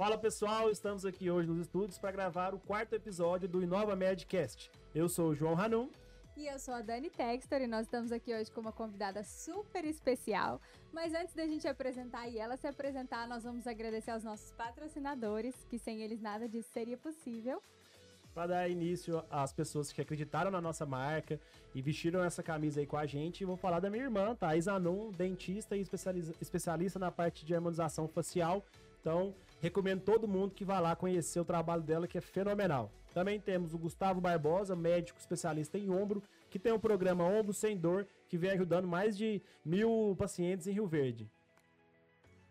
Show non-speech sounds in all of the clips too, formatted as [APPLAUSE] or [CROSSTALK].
Fala pessoal, estamos aqui hoje nos estúdios para gravar o quarto episódio do Inova Medcast. Eu sou o João Ranum. E eu sou a Dani Textor e nós estamos aqui hoje com uma convidada super especial. Mas antes da gente apresentar e ela se apresentar, nós vamos agradecer aos nossos patrocinadores, que sem eles nada disso seria possível para dar início às pessoas que acreditaram na nossa marca e vestiram essa camisa aí com a gente. Vou falar da minha irmã, Thais Anon, dentista e especialista na parte de harmonização facial. Então, recomendo todo mundo que vá lá conhecer o trabalho dela, que é fenomenal. Também temos o Gustavo Barbosa, médico especialista em ombro, que tem o programa Ombro Sem Dor, que vem ajudando mais de mil pacientes em Rio Verde.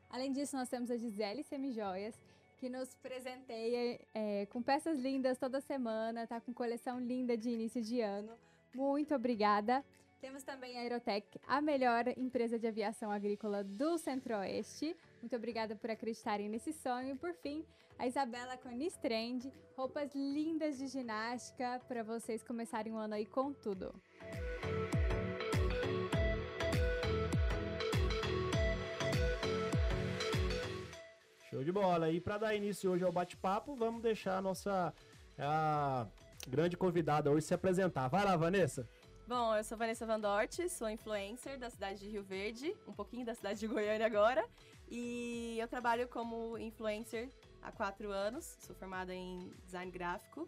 Além disso, nós temos a Gisele Semijoias, que nos presenteia é, com peças lindas toda semana, tá com coleção linda de início de ano. Muito obrigada. Temos também a Aerotech, a melhor empresa de aviação agrícola do Centro-Oeste. Muito obrigada por acreditarem nesse sonho. E por fim, a Isabela com Trend, roupas lindas de ginástica para vocês começarem o ano aí com tudo. Show de bola. E para dar início hoje ao bate-papo, vamos deixar a nossa a grande convidada hoje se apresentar. Vai lá, Vanessa. Bom, eu sou Vanessa Van Dort, sou influencer da cidade de Rio Verde, um pouquinho da cidade de Goiânia agora. E eu trabalho como influencer há quatro anos, sou formada em design gráfico.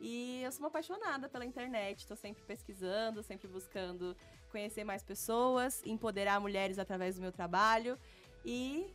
E eu sou uma apaixonada pela internet, estou sempre pesquisando, sempre buscando conhecer mais pessoas, empoderar mulheres através do meu trabalho. E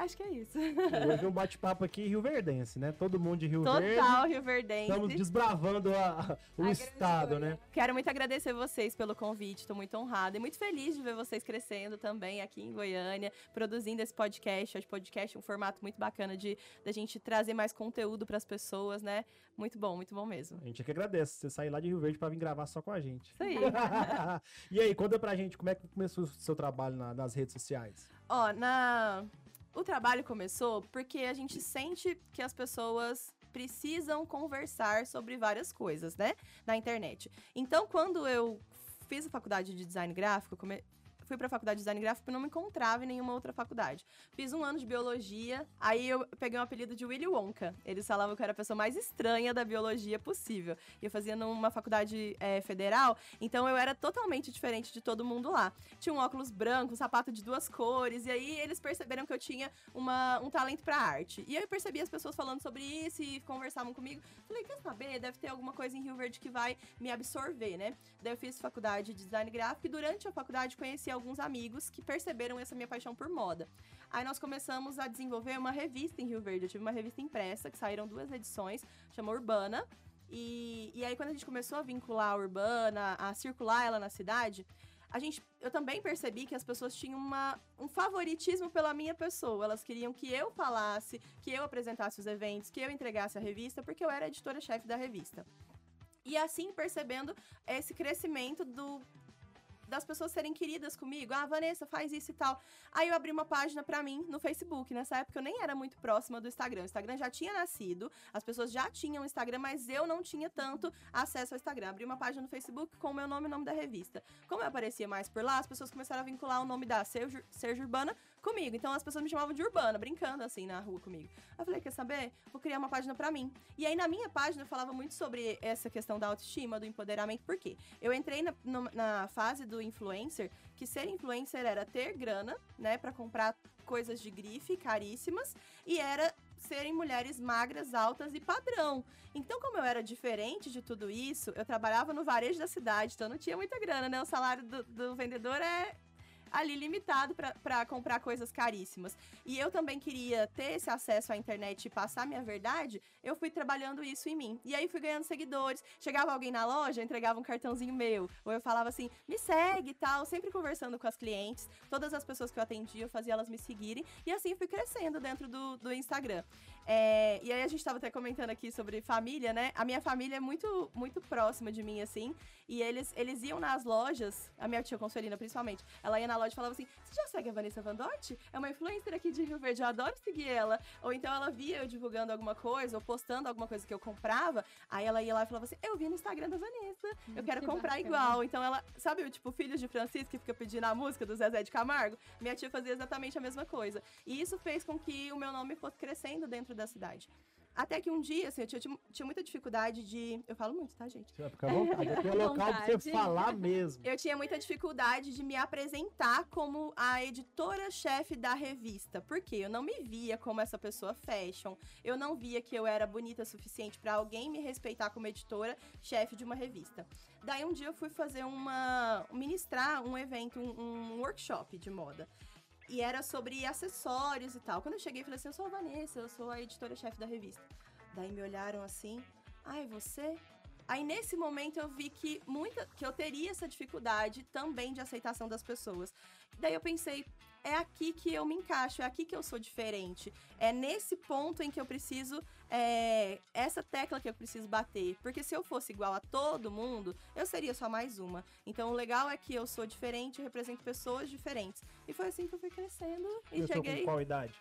Acho que é isso. Hoje um bate-papo aqui Rio Verdense, né? Todo mundo de Rio Total Verde. Total Rio Verdense. Estamos desbravando a, o a estado, né? Quero muito agradecer vocês pelo convite, estou muito honrada e muito feliz de ver vocês crescendo também aqui em Goiânia, produzindo esse podcast. Acho podcast um formato muito bacana de da gente trazer mais conteúdo para as pessoas, né? Muito bom, muito bom mesmo. A gente é que agradece você sair lá de Rio Verde para vir gravar só com a gente. Isso aí. [LAUGHS] e aí, conta pra gente como é que começou o seu trabalho na, nas redes sociais. Ó, na o trabalho começou porque a gente sente que as pessoas precisam conversar sobre várias coisas, né? Na internet. Então, quando eu fiz a faculdade de design gráfico, come fui pra faculdade de design gráfico e não me encontrava em nenhuma outra faculdade. Fiz um ano de biologia, aí eu peguei um apelido de Willy Wonka. Eles falavam que eu era a pessoa mais estranha da biologia possível. E eu fazia numa faculdade é, federal, então eu era totalmente diferente de todo mundo lá. Tinha um óculos branco, um sapato de duas cores, e aí eles perceberam que eu tinha uma, um talento pra arte. E eu percebi as pessoas falando sobre isso e conversavam comigo. Falei, quer saber? Deve ter alguma coisa em Rio Verde que vai me absorver, né? Daí eu fiz faculdade de design gráfico e durante a faculdade conheci alguns amigos que perceberam essa minha paixão por moda. Aí nós começamos a desenvolver uma revista em Rio Verde. Eu tive uma revista impressa, que saíram duas edições, chama Urbana. E, e aí, quando a gente começou a vincular a Urbana, a circular ela na cidade, a gente, eu também percebi que as pessoas tinham uma, um favoritismo pela minha pessoa. Elas queriam que eu falasse, que eu apresentasse os eventos, que eu entregasse a revista, porque eu era editora-chefe da revista. E assim, percebendo esse crescimento do, das pessoas serem queridas comigo. Ah, Vanessa, faz isso e tal. Aí eu abri uma página para mim no Facebook. Nessa época eu nem era muito próxima do Instagram. O Instagram já tinha nascido, as pessoas já tinham Instagram, mas eu não tinha tanto acesso ao Instagram. Abri uma página no Facebook com o meu nome e o nome da revista. Como eu aparecia mais por lá, as pessoas começaram a vincular o nome da Sergio, Urbana comigo. Então as pessoas me chamavam de Urbana, brincando assim na rua comigo. Eu falei, quer saber? Vou criar uma página para mim. E aí na minha página eu falava muito sobre essa questão da autoestima, do empoderamento. Por quê? Eu entrei na, na fase do influencer, que ser influencer era ter grana, né, para comprar coisas de grife caríssimas e era serem mulheres magras, altas e padrão. Então, como eu era diferente de tudo isso, eu trabalhava no varejo da cidade, então não tinha muita grana, né? O salário do, do vendedor é ali limitado para comprar coisas caríssimas. E eu também queria ter esse acesso à internet e passar minha verdade, eu fui trabalhando isso em mim. E aí fui ganhando seguidores. Chegava alguém na loja, entregava um cartãozinho meu. Ou eu falava assim, me segue e tal, sempre conversando com as clientes. Todas as pessoas que eu atendia, eu fazia elas me seguirem. E assim fui crescendo dentro do, do Instagram. É, e aí a gente estava até comentando aqui sobre família, né? A minha família é muito, muito próxima de mim, assim. E eles, eles iam nas lojas, a minha tia Consuelina principalmente, ela ia na loja e falava assim: Você já segue a Vanessa Van Dort? É uma influencer aqui de Rio Verde, eu adoro seguir ela. Ou então ela via eu divulgando alguma coisa, ou postando alguma coisa que eu comprava, aí ela ia lá e falava assim: Eu vi no Instagram da Vanessa, eu quero que comprar bacana. igual. Então ela, sabe o tipo Filhos de Francisco que fica pedindo a música do Zezé de Camargo? Minha tia fazia exatamente a mesma coisa. E isso fez com que o meu nome fosse crescendo dentro da cidade. Até que um dia, assim, eu tinha, tinha muita dificuldade de. Eu falo muito, tá, gente? Você vai ficar à vontade. Aqui é local pra você falar mesmo. Eu tinha muita dificuldade de me apresentar como a editora-chefe da revista. Porque eu não me via como essa pessoa fashion. Eu não via que eu era bonita o suficiente pra alguém me respeitar como editora-chefe de uma revista. Daí um dia eu fui fazer uma. ministrar um evento, um, um workshop de moda. E era sobre acessórios e tal. Quando eu cheguei, falei assim: eu sou a Vanessa, eu sou a editora-chefe da revista. Daí me olharam assim: ai, você? Aí nesse momento eu vi que muita que eu teria essa dificuldade também de aceitação das pessoas. Daí eu pensei, é aqui que eu me encaixo, é aqui que eu sou diferente. É nesse ponto em que eu preciso é, essa tecla que eu preciso bater, porque se eu fosse igual a todo mundo, eu seria só mais uma. Então o legal é que eu sou diferente, eu represento pessoas diferentes. E foi assim que eu fui crescendo e eu tô com cheguei qual idade?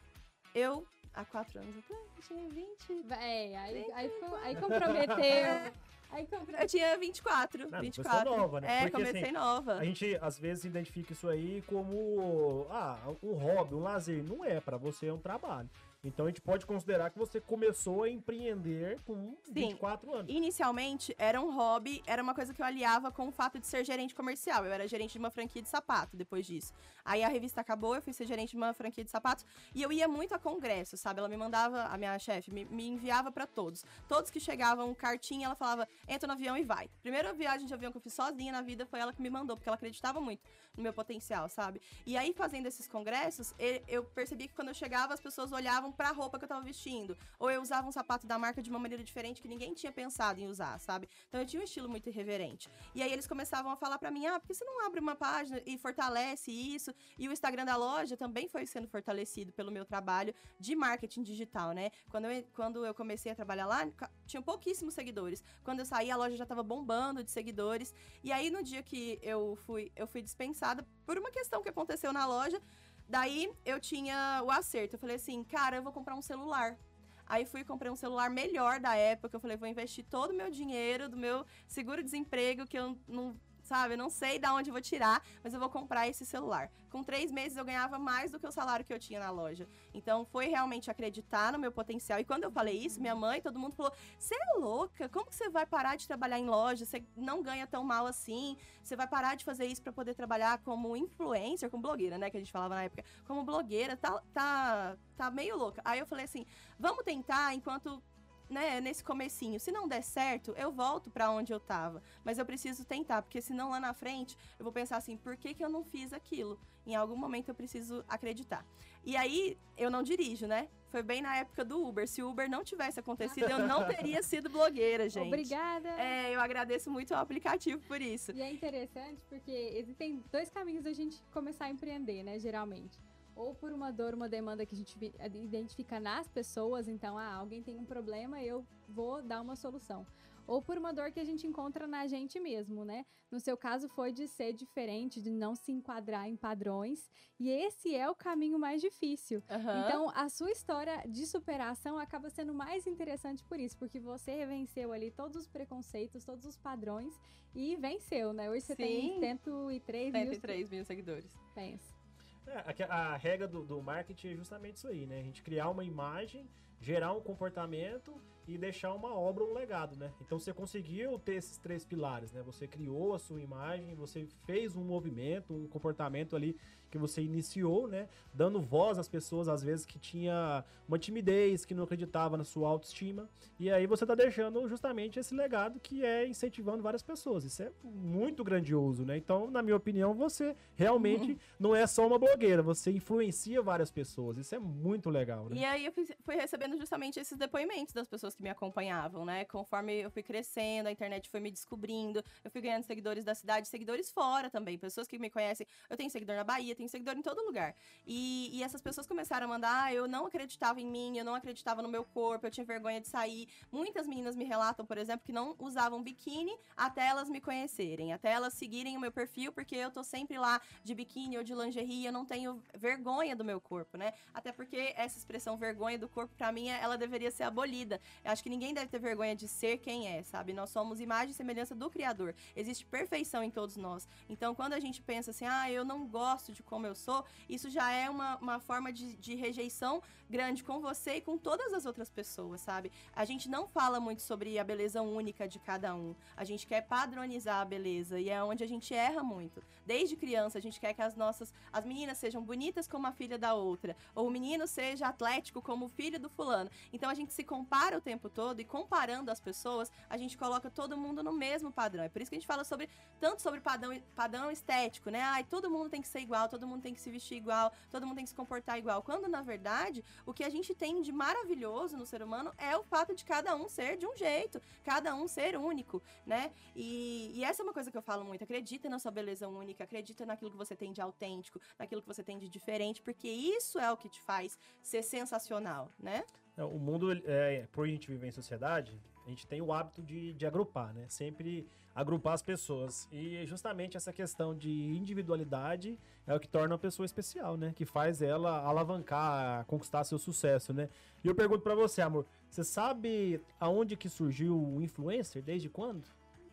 eu há quatro anos atrás, eu tinha 20 É, aí, aí, aí comprometeu. Aí. Eu tinha 24, Não, 24. começou nova, né? É, Porque, comecei assim, nova. A gente às vezes identifica isso aí como ah, um hobby, um lazer. Não é, pra você é um trabalho. Então a gente pode considerar que você começou a empreender com 24 anos. Inicialmente, era um hobby, era uma coisa que eu aliava com o fato de ser gerente comercial. Eu era gerente de uma franquia de sapato depois disso. Aí a revista acabou, eu fui ser gerente de uma franquia de sapatos e eu ia muito a congresso, sabe? Ela me mandava, a minha chefe, me, me enviava pra todos. Todos que chegavam, cartinha, ela falava, entra no avião e vai. Primeira viagem de avião que eu fiz sozinha na vida foi ela que me mandou, porque ela acreditava muito meu potencial, sabe? E aí, fazendo esses congressos, eu percebi que quando eu chegava, as pessoas olhavam pra roupa que eu tava vestindo. Ou eu usava um sapato da marca de uma maneira diferente que ninguém tinha pensado em usar, sabe? Então eu tinha um estilo muito irreverente. E aí eles começavam a falar pra mim: ah, por que você não abre uma página e fortalece isso? E o Instagram da loja também foi sendo fortalecido pelo meu trabalho de marketing digital, né? Quando eu, quando eu comecei a trabalhar lá, tinha pouquíssimos seguidores. Quando eu saí, a loja já tava bombando de seguidores. E aí, no dia que eu fui, eu fui dispensada por uma questão que aconteceu na loja, daí eu tinha o acerto. Eu falei assim, cara, eu vou comprar um celular. Aí fui e comprei um celular melhor da época. Eu falei, vou investir todo o meu dinheiro do meu seguro-desemprego, que eu não, sabe, eu não sei de onde vou tirar, mas eu vou comprar esse celular. Com três meses eu ganhava mais do que o salário que eu tinha na loja. Então foi realmente acreditar no meu potencial. E quando eu falei isso, minha mãe, todo mundo falou: Você é louca? Como que você vai parar de trabalhar em loja? Você não ganha tão mal assim. Você vai parar de fazer isso para poder trabalhar como influencer, como blogueira, né? Que a gente falava na época. Como blogueira, tá, tá, tá meio louca. Aí eu falei assim: vamos tentar enquanto. Né, nesse comecinho, se não der certo, eu volto para onde eu tava, mas eu preciso tentar, porque senão lá na frente eu vou pensar assim, por que, que eu não fiz aquilo? Em algum momento eu preciso acreditar. E aí, eu não dirijo, né? Foi bem na época do Uber. Se o Uber não tivesse acontecido, eu não teria sido blogueira, gente. Obrigada. É, eu agradeço muito ao aplicativo por isso. E é interessante porque existem dois caminhos da gente começar a empreender, né, geralmente. Ou por uma dor, uma demanda que a gente identifica nas pessoas, então, ah, alguém tem um problema, eu vou dar uma solução. Ou por uma dor que a gente encontra na gente mesmo, né? No seu caso foi de ser diferente, de não se enquadrar em padrões, e esse é o caminho mais difícil. Aham. Então, a sua história de superação acaba sendo mais interessante por isso, porque você venceu ali todos os preconceitos, todos os padrões e venceu, né? Hoje você tem Sim. 103 mil 103 mil seguidores. Pensa. É, a, a regra do, do marketing é justamente isso aí, né? A gente criar uma imagem, gerar um comportamento e deixar uma obra, um legado, né? Então você conseguiu ter esses três pilares, né? Você criou a sua imagem, você fez um movimento, um comportamento ali que você iniciou, né? Dando voz às pessoas, às vezes, que tinha uma timidez, que não acreditava na sua autoestima. E aí você tá deixando justamente esse legado que é incentivando várias pessoas. Isso é muito grandioso, né? Então, na minha opinião, você realmente não é só uma blogueira, você influencia várias pessoas. Isso é muito legal, né? E aí eu fui, fui recebendo justamente esses depoimentos das pessoas que me acompanhavam, né? Conforme eu fui crescendo, a internet foi me descobrindo, eu fui ganhando seguidores da cidade, seguidores fora também, pessoas que me conhecem. Eu tenho seguidor na Bahia, tenho seguidor em todo lugar. E, e essas pessoas começaram a mandar, ah, eu não acreditava em mim, eu não acreditava no meu corpo, eu tinha vergonha de sair. Muitas meninas me relatam, por exemplo, que não usavam biquíni até elas me conhecerem, até elas seguirem o meu perfil, porque eu tô sempre lá de biquíni ou de lingerie, eu não tenho vergonha do meu corpo, né? Até porque essa expressão vergonha do corpo, para mim, ela deveria ser abolida. Eu acho que ninguém deve ter vergonha de ser quem é, sabe? Nós somos imagem e semelhança do Criador. Existe perfeição em todos nós. Então, quando a gente pensa assim, ah, eu não gosto de como eu sou, isso já é uma, uma forma de, de rejeição grande com você e com todas as outras pessoas, sabe? A gente não fala muito sobre a beleza única de cada um. A gente quer padronizar a beleza e é onde a gente erra muito. Desde criança, a gente quer que as nossas as meninas sejam bonitas como a filha da outra, ou o menino seja atlético como o filho do fulano. Então a gente se compara o tempo todo e comparando as pessoas, a gente coloca todo mundo no mesmo padrão. É por isso que a gente fala sobre tanto sobre padrão, padrão estético, né? Ai, todo mundo tem que ser igual, todo mundo tem que se vestir igual, todo mundo tem que se comportar igual. Quando na verdade, o que a gente tem de maravilhoso no ser humano é o fato de cada um ser de um jeito, cada um ser único, né? E, e essa é uma coisa que eu falo muito. Acredita na sua beleza única, acredita naquilo que você tem de autêntico, naquilo que você tem de diferente, porque isso é o que te faz ser sensacional, né? É, o mundo, é, por a gente viver em sociedade, a gente tem o hábito de, de agrupar, né? Sempre agrupar as pessoas. E justamente essa questão de individualidade é o que torna a pessoa especial, né? Que faz ela alavancar, conquistar seu sucesso, né? E eu pergunto para você, amor, você sabe aonde que surgiu o influencer? Desde quando?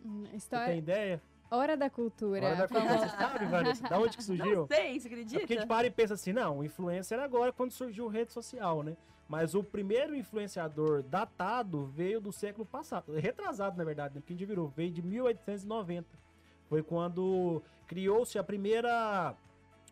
Hum, Você História... tem ideia? Hora da cultura. Hora da cultura, você sabe, Vanessa? Da onde que surgiu? Não sei, você É acredita? porque a gente para e pensa assim, não, o influencer agora é quando surgiu rede social, né? Mas o primeiro influenciador datado veio do século passado, retrasado na verdade, né? Porque a gente virou, veio de 1890. Foi quando criou-se a primeira.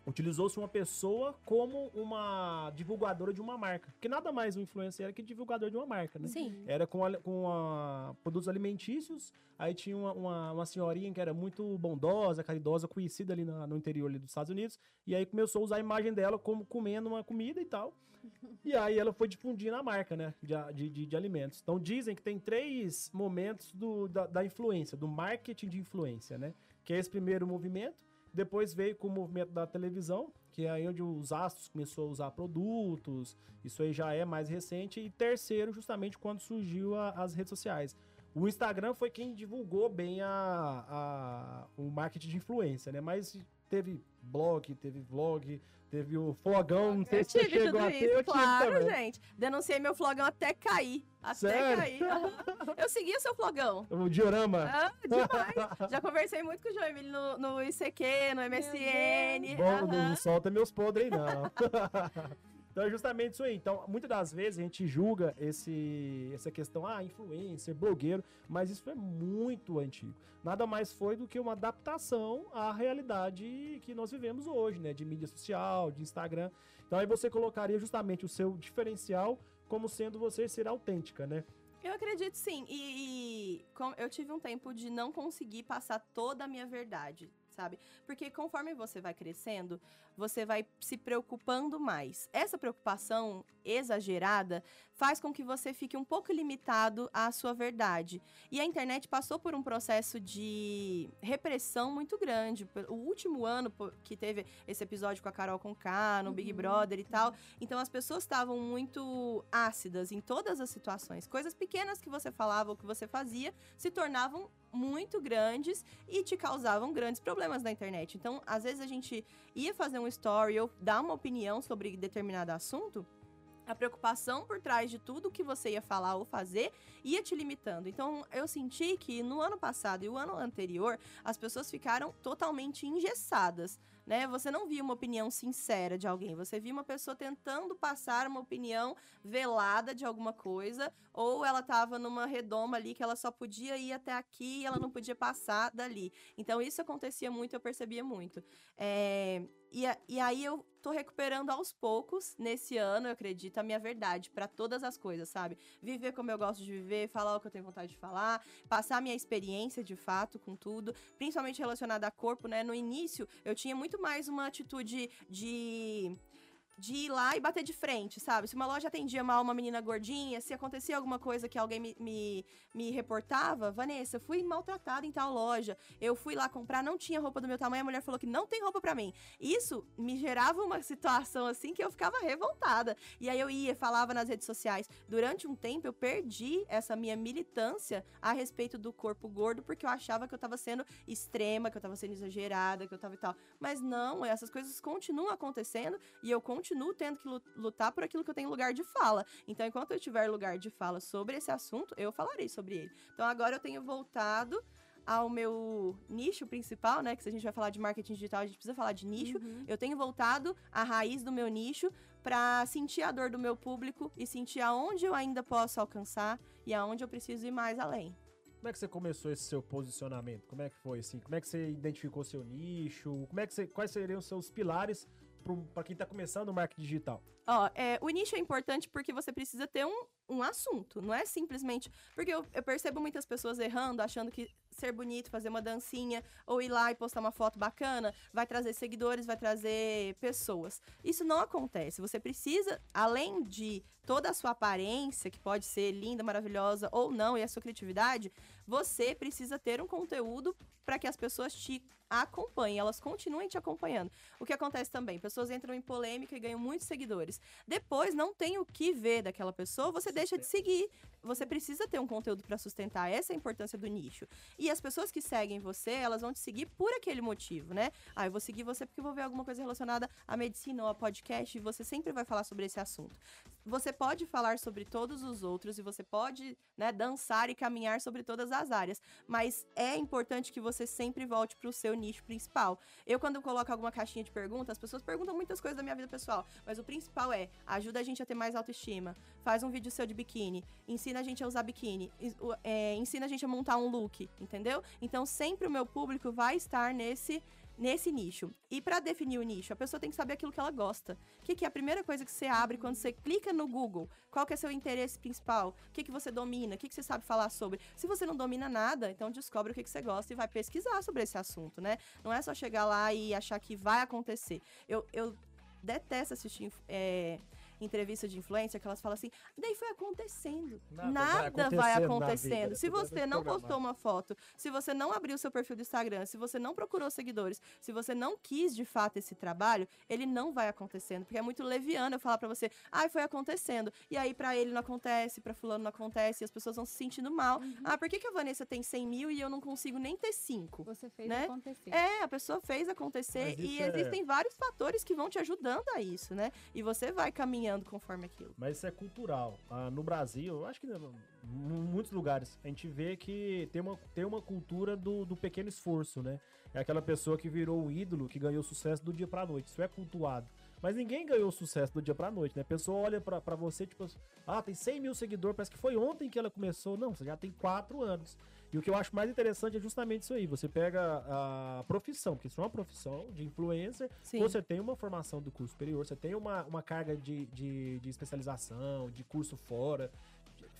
Utilizou-se uma pessoa como uma divulgadora de uma marca. Porque nada mais um influencer era que divulgador de uma marca, né? Sim. Era com, a- com a- produtos alimentícios. Aí tinha uma, uma, uma senhorinha que era muito bondosa, caridosa, conhecida ali na- no interior ali dos Estados Unidos. E aí começou a usar a imagem dela como comendo uma comida e tal. E aí ela foi difundindo a marca, né? De, de, de alimentos. Então dizem que tem três momentos do, da, da influência, do marketing de influência, né? Que é esse primeiro movimento. Depois veio com o movimento da televisão, que é aí onde os astros começou a usar produtos. Isso aí já é mais recente. E terceiro, justamente quando surgiu a- as redes sociais. O Instagram foi quem divulgou bem a, a- o marketing de influência, né? Mas teve blog, teve vlog, teve o flogão, não sei Eu se você tive chegou tudo a ter, isso, eu tive claro, também. gente. Denunciei meu flogão até cair. Até Sério? cair. Eu segui o seu flogão. [LAUGHS] O diorama. Ah, demais. Já conversei muito com o João Emílio no, no ICQ, no MSN. Bom, não solta meus podres aí, não. [LAUGHS] então é justamente isso aí. Então, muitas das vezes a gente julga esse, essa questão, ah, influencer, blogueiro, mas isso é muito antigo. Nada mais foi do que uma adaptação à realidade que nós vivemos hoje, né? De mídia social, de Instagram. Então aí você colocaria justamente o seu diferencial como sendo você ser autêntica, né? Eu acredito sim. E, e eu tive um tempo de não conseguir passar toda a minha verdade, sabe? Porque conforme você vai crescendo, você vai se preocupando mais. Essa preocupação exagerada faz com que você fique um pouco limitado à sua verdade. E a internet passou por um processo de repressão muito grande. O último ano que teve esse episódio com a Carol Conká, no Big Uhum. Brother e tal, então as pessoas estavam muito ácidas em todas as situações. Coisas pequenas que você falava ou que você fazia se tornavam muito grandes e te causavam grandes problemas na internet. Então, às vezes a gente ia fazer um story ou dar uma opinião sobre determinado assunto, a preocupação por trás de tudo que você ia falar ou fazer ia te limitando. Então, eu senti que no ano passado e o ano anterior, as pessoas ficaram totalmente engessadas, né? Você não via uma opinião sincera de alguém, você via uma pessoa tentando passar uma opinião velada de alguma coisa, ou ela estava numa redoma ali que ela só podia ir até aqui e ela não podia passar dali. Então, isso acontecia muito, eu percebia muito. É, E, e aí eu tô recuperando aos poucos, nesse ano, eu acredito, a minha verdade pra todas as coisas, sabe? Viver como eu gosto de viver, falar o que eu tenho vontade de falar, passar a minha experiência de fato com tudo, principalmente relacionada a corpo, né? No início, eu tinha muito mais uma atitude de de ir lá e bater de frente, sabe? Se uma loja atendia mal uma menina gordinha, se acontecia alguma coisa que alguém me, me, me reportava, Vanessa, eu fui maltratada em tal loja, eu fui lá comprar, não tinha roupa do meu tamanho, a mulher falou que não tem roupa pra mim. Isso me gerava uma situação assim que eu ficava revoltada. E aí eu ia, falava nas redes sociais. Durante um tempo eu perdi essa minha militância a respeito do corpo gordo, porque eu achava que eu tava sendo extrema, que eu tava sendo exagerada, que eu tava e tal. Mas não, essas coisas continuam acontecendo e eu continuo tendo que lu- lutar por aquilo que eu tenho lugar de fala. Então, enquanto eu tiver lugar de fala sobre esse assunto, eu falarei sobre ele. Então, agora eu tenho voltado ao meu nicho principal, né? Que se a gente vai falar de marketing digital, a gente precisa falar de nicho. Uhum. Eu tenho voltado à raiz do meu nicho para sentir a dor do meu público e sentir aonde eu ainda posso alcançar e aonde eu preciso ir mais além. Como é que você começou esse seu posicionamento? Como é que foi assim? Como é que você identificou seu nicho? Como é que você, quais seriam os seus pilares para quem tá começando no marketing digital? Ó, é, o nicho é importante porque você precisa ter um, um assunto, não é simplesmente. Porque eu, eu percebo muitas pessoas errando, achando que ser bonito, fazer uma dancinha, ou ir lá e postar uma foto bacana, vai trazer seguidores, vai trazer pessoas. Isso não acontece. Você precisa, além de toda a sua aparência, que pode ser linda, maravilhosa ou não, e a sua criatividade, você precisa ter um conteúdo para que as pessoas te acompanhem, elas continuem te acompanhando. O que acontece também? Pessoas entram em polêmica e ganham muitos seguidores. Depois não tem o que ver daquela pessoa, você deixa de seguir. Você precisa ter um conteúdo para sustentar. Essa é a importância do nicho. E as pessoas que seguem você, elas vão te seguir por aquele motivo, né? Ah, eu vou seguir você porque eu vou ver alguma coisa relacionada à medicina ou a podcast e você sempre vai falar sobre esse assunto. Você pode falar sobre todos os outros e você pode, né, dançar e caminhar sobre todas as áreas, mas é importante que você sempre volte para o seu nicho principal. Eu, quando coloco alguma caixinha de perguntas, as pessoas perguntam muitas coisas da minha vida pessoal, mas o principal é ajuda a gente a ter mais autoestima, faz um vídeo seu de biquíni, ensina a gente a usar biquíni, é, ensina a gente a montar um look, entendeu? Então, sempre o meu público vai estar nesse nesse nicho. E para definir o nicho, a pessoa tem que saber aquilo que ela gosta. O que, que é a primeira coisa que você abre quando você clica no Google? Qual que é seu interesse principal? O que, que você domina? O que, que você sabe falar sobre? Se você não domina nada, então descobre o que, que você gosta e vai pesquisar sobre esse assunto, né? Não é só chegar lá e achar que vai acontecer. Eu, eu detesto assistir é, entrevista de influência que elas falam assim, daí foi acontecendo. Nada Nada, vai vai acontecendo na acontecendo. vida, Se você não postou uma foto, se você não abriu seu perfil do Instagram, se você não procurou seguidores, se você não quis de fato esse trabalho, ele não vai acontecendo. Porque é muito leviano eu falar pra você, ai, foi acontecendo. E aí pra ele não acontece, pra fulano não acontece, e as pessoas vão se sentindo mal. Uhum. Ah, por que, que a Vanessa tem 100 mil e eu não consigo nem ter 5? Você fez né? acontecer. É, a pessoa fez acontecer e é- existem vários fatores que vão te ajudando a isso, né? E você vai caminhando conforme aquilo. Mas isso é cultural. Ah, no Brasil, acho que em muitos lugares, a gente vê que tem uma, tem uma cultura do, do pequeno esforço, né? É aquela pessoa que virou um ídolo, que ganhou sucesso do dia pra noite. Isso é cultuado. Mas ninguém ganhou sucesso do dia pra noite, né? A pessoa olha pra, pra você, tipo, ah, tem 100 mil seguidores, parece que foi ontem que ela começou. Não, você já tem 4 anos. E o que eu acho mais interessante é justamente isso aí. Você pega a profissão, porque isso é uma profissão de influencer, Sim. você tem uma formação do curso superior, você tem uma, uma carga de, de, de especialização, de curso fora,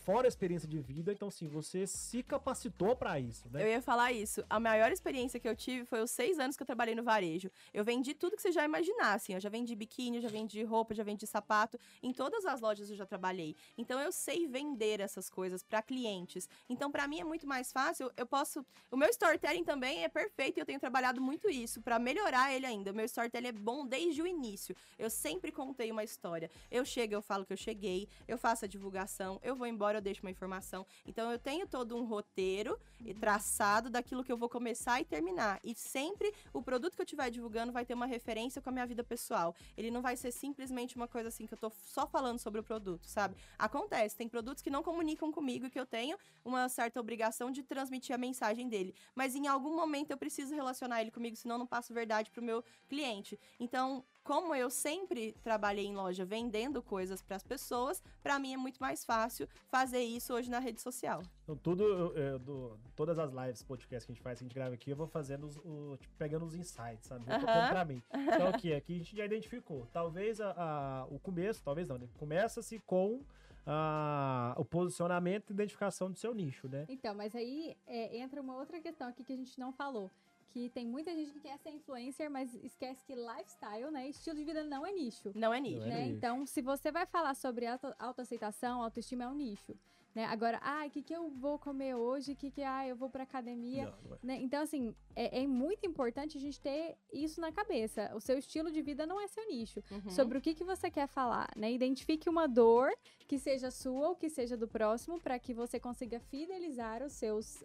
fora a experiência de vida, então sim, você se capacitou pra isso, né? Eu ia falar isso. A maior experiência que eu tive foi os seis anos que eu trabalhei no varejo. Eu vendi tudo que você já imaginasse. Eu já vendi biquíni, já vendi roupa, já vendi sapato. Em todas as lojas eu já trabalhei. Então eu sei vender essas coisas para clientes. Então para mim é muito mais fácil. Eu posso. O meu storytelling também é perfeito e eu tenho trabalhado muito isso para melhorar ele ainda. O meu storytelling é bom desde o início. Eu sempre contei uma história. Eu chego, eu falo que eu cheguei, eu faço a divulgação, eu vou embora, eu deixo uma informação. Então eu tenho todo um roteiro e traçado daquilo que eu vou começar e terminar. E sempre o produto que eu estiver divulgando vai ter uma referência com a minha vida pessoal. Ele não vai ser simplesmente uma coisa assim que eu tô só falando sobre o produto, sabe? Acontece, tem produtos que não comunicam comigo e que eu tenho uma certa obrigação de transmitir a mensagem dele. Mas em algum momento eu preciso relacionar ele comigo, senão eu não passo verdade pro meu cliente. Então, como eu sempre trabalhei em loja vendendo coisas para as pessoas, para mim é muito mais fácil fazer isso hoje na rede social. Então, tudo, eu- eu- do- todas as lives, podcasts que a gente faz, que a gente grava aqui, eu vou fazendo, os, o- tipo, pegando os insights, sabe? Colocando pra mim. [LAUGHS] Então, aqui, aqui a gente já identificou. Talvez a, a- o começo, talvez não, né? Começa-se com a- o posicionamento e identificação do seu nicho, né? Então, mas aí é, entra uma outra questão aqui que a gente não falou. Que tem muita gente que quer ser influencer, mas esquece que lifestyle, né? Estilo de vida não é nicho. Não é nicho. Não é né? nicho. Então, se você vai falar sobre auto- autoaceitação, autoestima é um nicho. Né? Agora, ah, o que, que eu vou comer hoje? O que, que ah, eu vou pra academia? Não, não é. né? Então, assim, é, é muito importante a gente ter isso na cabeça. O seu estilo de vida não é seu nicho. Uhum. Sobre o que, que você quer falar, né? Identifique uma dor que seja sua ou que seja do próximo para que você consiga fidelizar os seus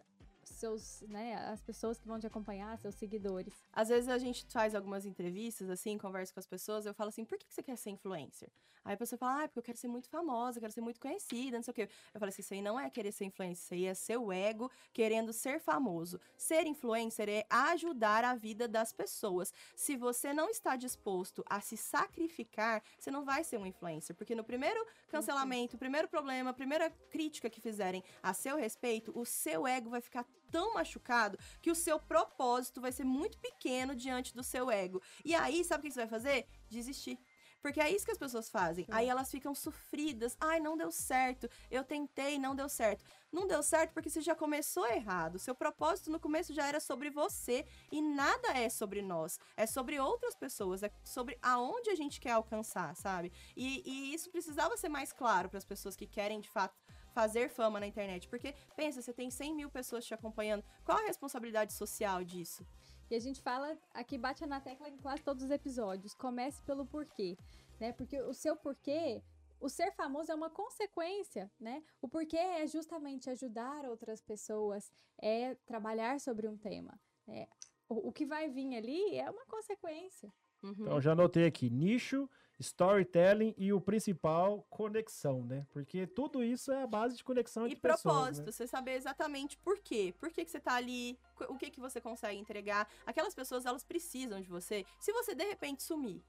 seus, né, as pessoas que vão te acompanhar, seus seguidores. Às vezes a gente faz algumas entrevistas, assim, conversa com as pessoas, eu falo assim, por que você quer ser influencer? Aí a pessoa fala, ah, porque eu quero ser muito famosa, quero ser muito conhecida, não sei o quê. Eu falo assim, isso aí não é querer ser influencer, isso aí é seu ego querendo ser famoso. Ser influencer é ajudar a vida das pessoas. Se você não está disposto a se sacrificar, você não vai ser um influencer, porque no primeiro cancelamento, primeiro problema, primeira crítica que fizerem a seu respeito, o seu ego vai ficar tão machucado que o seu propósito vai ser muito pequeno diante do seu ego. E aí, sabe o que você vai fazer? Desistir. Porque é isso que as pessoas fazem. Sim. Aí elas ficam sofridas. Ai, não deu certo. Eu tentei, não deu certo. Não deu certo porque você já começou errado. Seu propósito no começo já era sobre você e nada é sobre nós. É sobre outras pessoas. É sobre aonde a gente quer alcançar, sabe? E, e isso precisava ser mais claro para as pessoas que querem de fato fazer fama na internet. Porque, pensa, você tem 100 mil pessoas te acompanhando. Qual a responsabilidade social disso? E a gente fala, aqui bate na tecla em quase todos os episódios. Comece pelo porquê, né? Porque o seu porquê, o ser famoso é uma consequência, né? O porquê é justamente ajudar outras pessoas, é trabalhar sobre um tema. né? O, o que vai vir ali é uma consequência. Uhum. Então, já anotei aqui, nicho, storytelling e o principal, conexão, né? Porque tudo isso é a base de conexão E entre pessoas, propósito, né? você saber exatamente por quê. Por que, que você tá ali, o que, que você consegue entregar. Aquelas pessoas, elas precisam de você. Se você, de repente, sumir,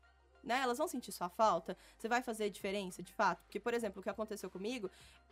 né? Elas vão sentir sua falta. Você vai fazer diferença, de fato? Porque, por exemplo, o que aconteceu comigo,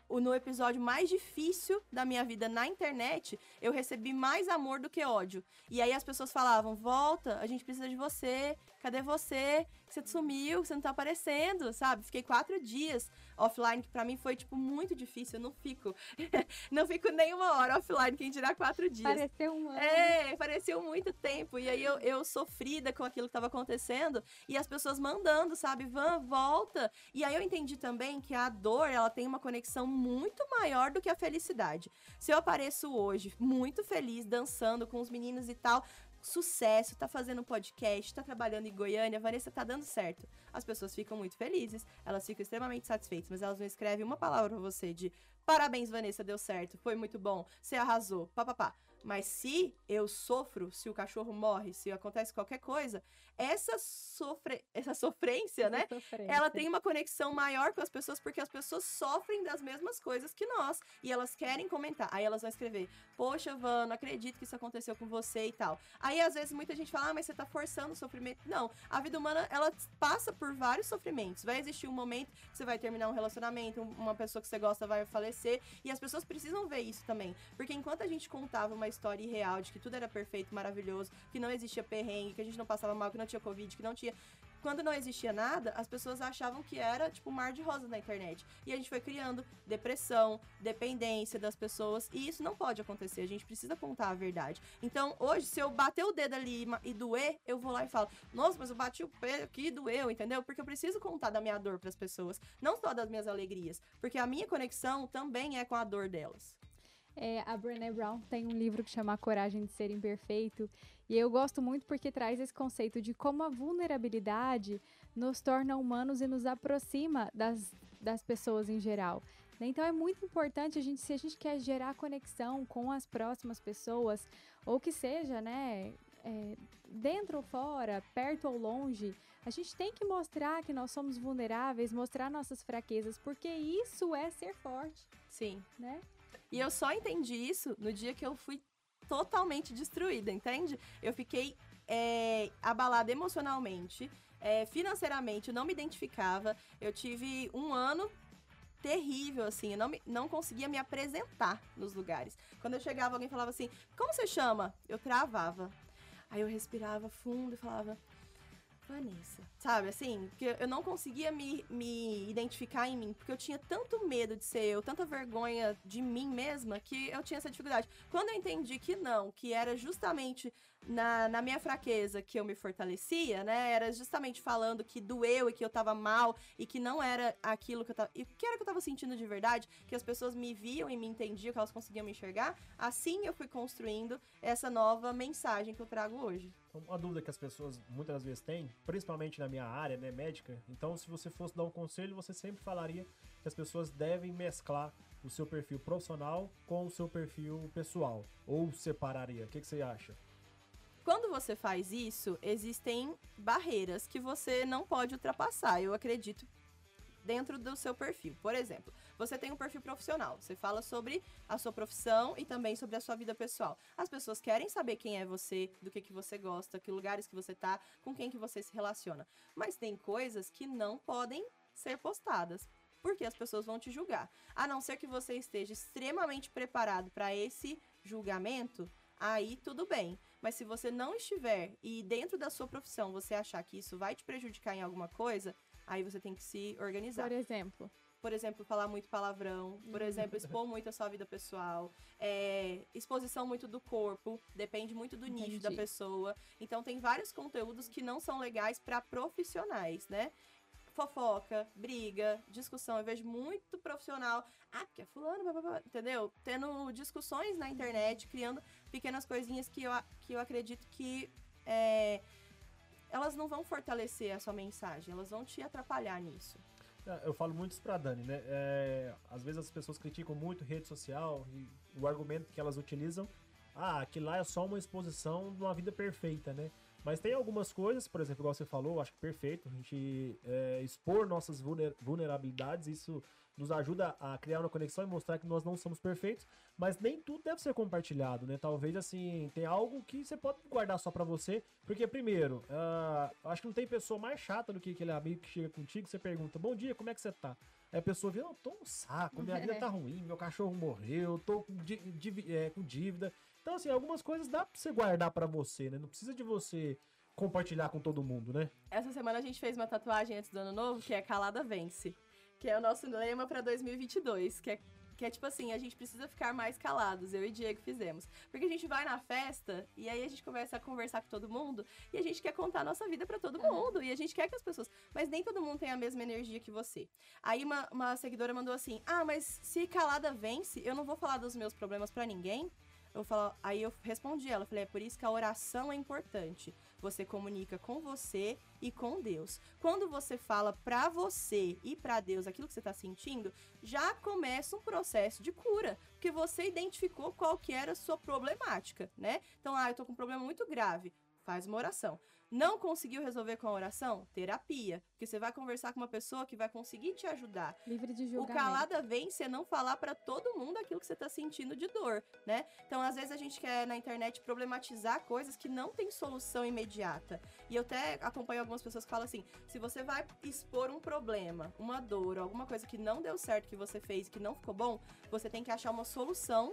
o- no episódio mais difícil da minha vida na internet, eu recebi mais amor do que ódio. E aí as pessoas falavam, volta, a gente precisa de você, cadê você? Você sumiu, você não tá aparecendo, sabe? Fiquei quatro dias offline, que pra mim foi, tipo, muito difícil. Eu não fico, [LAUGHS] não fico nem uma hora offline, quem dirá quatro dias. Pareceu um ano. É, pareceu muito tempo. E aí eu, eu sofrida com aquilo que estava acontecendo e as pessoas mandando, sabe? Van, volta. E aí eu entendi também que a dor, ela tem uma conexão muito maior do que a felicidade. Se eu apareço hoje muito feliz, dançando com os meninos e tal, sucesso, tá fazendo um podcast, tá trabalhando em Goiânia, Vanessa tá dando certo. As pessoas ficam muito felizes, elas ficam extremamente satisfeitas, mas elas não escrevem uma palavra pra você de parabéns, Vanessa, deu certo, foi muito bom, você arrasou, papapá. Mas se eu sofro, se o cachorro morre, se acontece qualquer coisa, essa, sofre... essa sofrência, né? Sofrência. Ela tem uma conexão maior com as pessoas porque as pessoas sofrem das mesmas coisas que nós e elas querem comentar. Aí elas vão escrever: Poxa, Van, não acredito que isso aconteceu com você e tal. Aí às vezes muita gente fala: Ah, mas você tá forçando o sofrimento. Não, a vida humana ela passa por vários sofrimentos. Vai existir um momento que você vai terminar um relacionamento, um- uma pessoa que você gosta vai falecer e as pessoas precisam ver isso também. Porque enquanto a gente contava uma história irreal de que tudo era perfeito, maravilhoso, que não existia perrengue, que a gente não passava mal, que não tinha Covid, que não tinha quando não existia nada, as pessoas achavam que era tipo um mar de rosas na internet. E a gente foi criando depressão, dependência das pessoas, e isso não pode acontecer. A gente precisa contar a verdade. Então, hoje, se eu bater o dedo ali e doer, eu vou lá e falo: "Nossa, mas eu bati o pé aqui e doeu", entendeu? Porque eu preciso contar da minha dor para as pessoas, não só das minhas alegrias, porque a minha conexão também é com a dor delas. É, a Brené Brown tem um livro que chama A Coragem de Ser Imperfeito. E eu gosto muito porque traz esse conceito de como a vulnerabilidade nos torna humanos e nos aproxima das, das pessoas em geral. Então é muito importante a gente, se a gente quer gerar conexão com as próximas pessoas, ou que seja, né, é, dentro ou fora, perto ou longe, a gente tem que mostrar que nós somos vulneráveis, mostrar nossas fraquezas, porque isso é ser forte, Sim. né? E eu só entendi isso no dia que eu fui totalmente destruída, entende? Eu fiquei é, abalada emocionalmente. É, financeiramente, eu não me identificava. Eu tive um ano terrível, assim. Eu não, me, não conseguia me apresentar nos lugares. Quando eu chegava, alguém falava assim: Como você chama? Eu travava. Aí eu respirava fundo e falava: Vanessa. Sabe, assim, porque eu não conseguia me, me identificar em mim, porque eu tinha tanto medo de ser eu, tanta vergonha de mim mesma, que eu tinha essa dificuldade. Quando eu entendi que não, que era justamente na, na minha fraqueza que eu me fortalecia, né? Era justamente falando que doeu e que eu tava mal e que não era aquilo que eu tava. E o que era que eu tava sentindo de verdade, que as pessoas me viam e me entendiam, que elas conseguiam me enxergar. Assim eu fui construindo essa nova mensagem que eu trago hoje. Uma dúvida que as pessoas muitas vezes têm, principalmente na minha área, né, médica. Então, se você fosse dar um conselho, você sempre falaria que as pessoas devem mesclar o seu perfil profissional com o seu perfil pessoal. Ou separaria? O que, que você acha? Quando você faz isso, existem barreiras que você não pode ultrapassar, eu acredito, dentro do seu perfil. Por exemplo, você tem um perfil profissional, você fala sobre a sua profissão e também sobre a sua vida pessoal. As pessoas querem saber quem é você, do que, que você gosta, que lugares que você tá, com quem que você se relaciona. Mas tem coisas que não podem ser postadas porque as pessoas vão te julgar. A não ser que você esteja extremamente preparado para esse julgamento, aí tudo bem. Mas se você não estiver e dentro da sua profissão você achar que isso vai te prejudicar em alguma coisa, aí você tem que se organizar. Por exemplo. Por exemplo, falar muito palavrão. Por exemplo, expor muito a sua vida pessoal. É, exposição muito do corpo. Depende muito do Entendi. nicho da pessoa. Então, tem vários conteúdos que não são legais para profissionais, né? Fofoca, briga, discussão. Eu vejo muito profissional. Ah, porque é fulano, blá, blá, blá, entendeu? Tendo discussões na internet, criando pequenas coisinhas que eu, que eu acredito que é, elas não vão fortalecer a sua mensagem, elas vão te atrapalhar nisso. É, eu falo muito isso pra Dani, né? É, às vezes as pessoas criticam muito rede social e o argumento que elas utilizam, ah, aquilo lá é só uma exposição de uma vida perfeita, né? Mas tem algumas coisas, por exemplo, igual você falou, acho que perfeito, a gente é, expor nossas vulnerabilidades, isso nos ajuda a criar uma conexão e mostrar que nós não somos perfeitos, mas nem tudo deve ser compartilhado, né? Talvez, assim, tem algo que você pode guardar só para você, porque, primeiro, uh, acho que não tem pessoa mais chata do que aquele amigo que chega contigo e você pergunta, bom dia, como é que você tá? Aí a pessoa vira, eu tô um saco, minha [LAUGHS] vida tá ruim, meu cachorro morreu, tô com, é, com dívida. Então, assim, algumas coisas dá pra você guardar para você, né? Não precisa de você compartilhar com todo mundo, né? Essa semana a gente fez uma tatuagem antes do ano novo, que é Calada Vence. Que é o nosso lema para 2022, que é que é tipo assim, a gente precisa ficar mais calados. Eu e Diego fizemos. Porque a gente vai na festa e aí a gente começa a conversar com todo mundo e a gente quer contar a nossa vida para todo mundo. E a gente quer que as pessoas. Mas nem todo mundo tem a mesma energia que você. Aí uma, uma seguidora mandou assim: Ah, mas se calada vence, eu não vou falar dos meus problemas para ninguém. Eu falo, aí eu respondi ela, falei, é por isso que a oração é importante. Você comunica com você e com Deus. Quando você fala para você e para Deus aquilo que você está sentindo, já começa um processo de cura, porque você identificou qual que era a sua problemática, né? Então, ah, eu tô com um problema muito grave. Faz uma oração. Não conseguiu resolver com a oração? Terapia. Porque você vai conversar com uma pessoa que vai conseguir te ajudar. Livre de julgamento. O calada vem você não falar para todo mundo aquilo que você tá sentindo de dor, né? Então, às vezes a gente quer na internet problematizar coisas que não tem solução imediata. E eu até acompanho algumas pessoas que falam assim: se você vai expor um problema, uma dor, alguma coisa que não deu certo que você fez, que não ficou bom, você tem que achar uma solução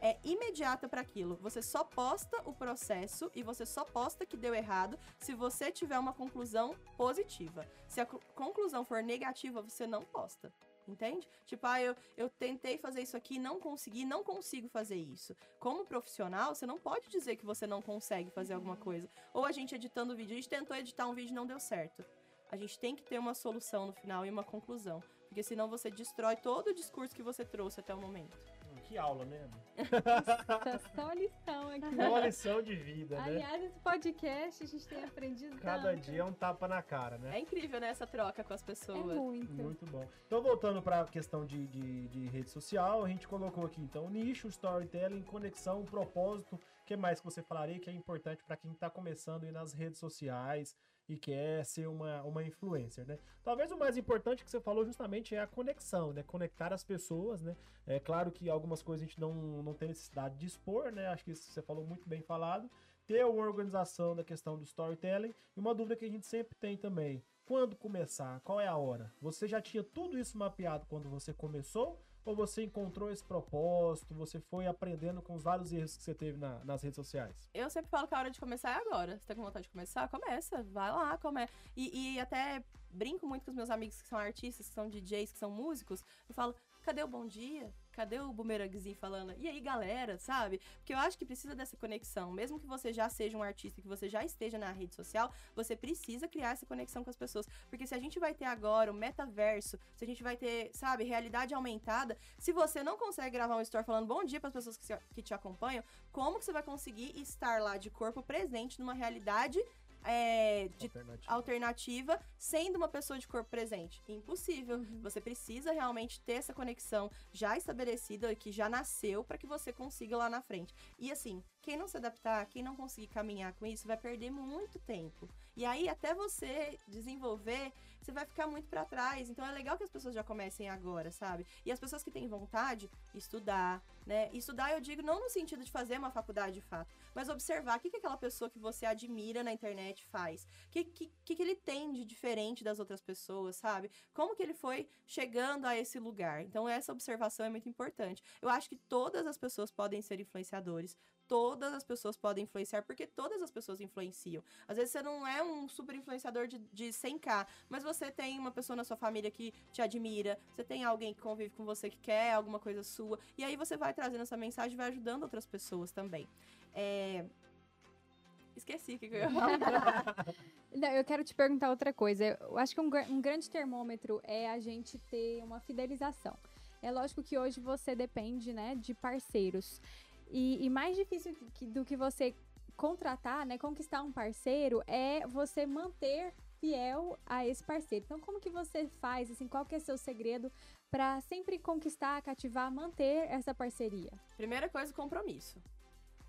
é imediata para aquilo. Você só posta o processo e você só posta que deu errado se você tiver uma conclusão positiva. Se a conclusão for negativa, você não posta. Entende? Tipo, ah, eu, eu tentei fazer isso aqui, não consegui, não consigo fazer isso. Como profissional, você não pode dizer que você não consegue fazer alguma coisa. Ou a gente editando o vídeo, a gente tentou editar um vídeo e não deu certo. A gente tem que ter uma solução no final e uma conclusão. Porque senão você destrói todo o discurso que você trouxe até o momento que aula, né? Nossa, só lição aqui. Só lição de vida, né? Aliás, esse podcast a gente tem aprendido Cada tanto. dia é um tapa na cara, né? É incrível, né, essa troca com as pessoas. É muito. Muito bom. Então, voltando para a questão de, de, de, rede social, a gente colocou aqui, então, nicho, storytelling, conexão, propósito. O que mais que você falaria que é importante para quem está começando aí nas redes sociais, e quer ser uma, uma influencer, né? Talvez o mais importante que você falou justamente é a conexão, né? Conectar as pessoas, né? É claro que algumas coisas a gente não, não tem necessidade de expor, né? Acho que isso você falou muito bem falado. ter uma organização da questão do storytelling. E uma dúvida que a gente sempre tem também: quando começar? Qual é a hora? Você já tinha tudo isso mapeado quando você começou? Ou você encontrou esse propósito? Você foi aprendendo com os vários erros que você teve na, nas redes sociais? Eu sempre falo que a hora de começar é agora. Você tá com vontade de começar? Começa. Vai lá, começa. E, e até brinco muito com os meus amigos que são artistas, que são DJs, que são músicos. Eu falo, cadê o bom dia? Cadê o bumerangzinho falando? E aí, galera, sabe? Porque eu acho que precisa dessa conexão. Mesmo que você já seja um artista, que você já esteja na rede social, você precisa criar essa conexão com as pessoas. Porque se a gente vai ter agora o metaverso, se a gente vai ter, sabe, realidade aumentada, se você não consegue gravar um story falando bom dia para as pessoas que, que te acompanham, como que você vai conseguir estar lá de corpo presente numa realidade é, de alternativa. alternativa. sendo uma pessoa de corpo presente. Impossível. Uhum. Você precisa realmente ter essa conexão já estabelecida, que já nasceu, para que você consiga lá na frente. E assim, quem não se adaptar, quem não conseguir caminhar com isso, vai perder muito tempo. E aí, até você desenvolver, você vai ficar muito para trás. Então, é legal que as pessoas já comecem agora, sabe? E as pessoas que têm vontade, estudar, né? Estudar, eu digo, não no sentido de fazer uma faculdade de fato, mas observar o que, que aquela pessoa que você admira na internet faz. O que, que, que ele tem de diferente das outras pessoas, sabe? Como que ele foi chegando a esse lugar. Então, essa observação é muito importante. Eu acho que todas as pessoas podem ser influenciadores, todas as pessoas podem influenciar, porque todas as pessoas influenciam. Às vezes você não é um super influenciador de, de 100k, mas você tem uma pessoa na sua família que te admira, você tem alguém que convive com você que quer alguma coisa sua, e aí você vai trazendo essa mensagem e vai ajudando outras pessoas também. É... Esqueci o que eu ia falar. [LAUGHS] Não, eu quero te perguntar outra coisa. Eu acho que um, um grande termômetro é a gente ter uma fidelização. É lógico que hoje você depende, né, de parceiros. E, e mais difícil que, do que você contratar, né, conquistar um parceiro, é você manter fiel a esse parceiro. Então, como que você faz, assim, qual que é seu segredo para sempre conquistar, cativar, manter essa parceria? Primeira coisa, compromisso.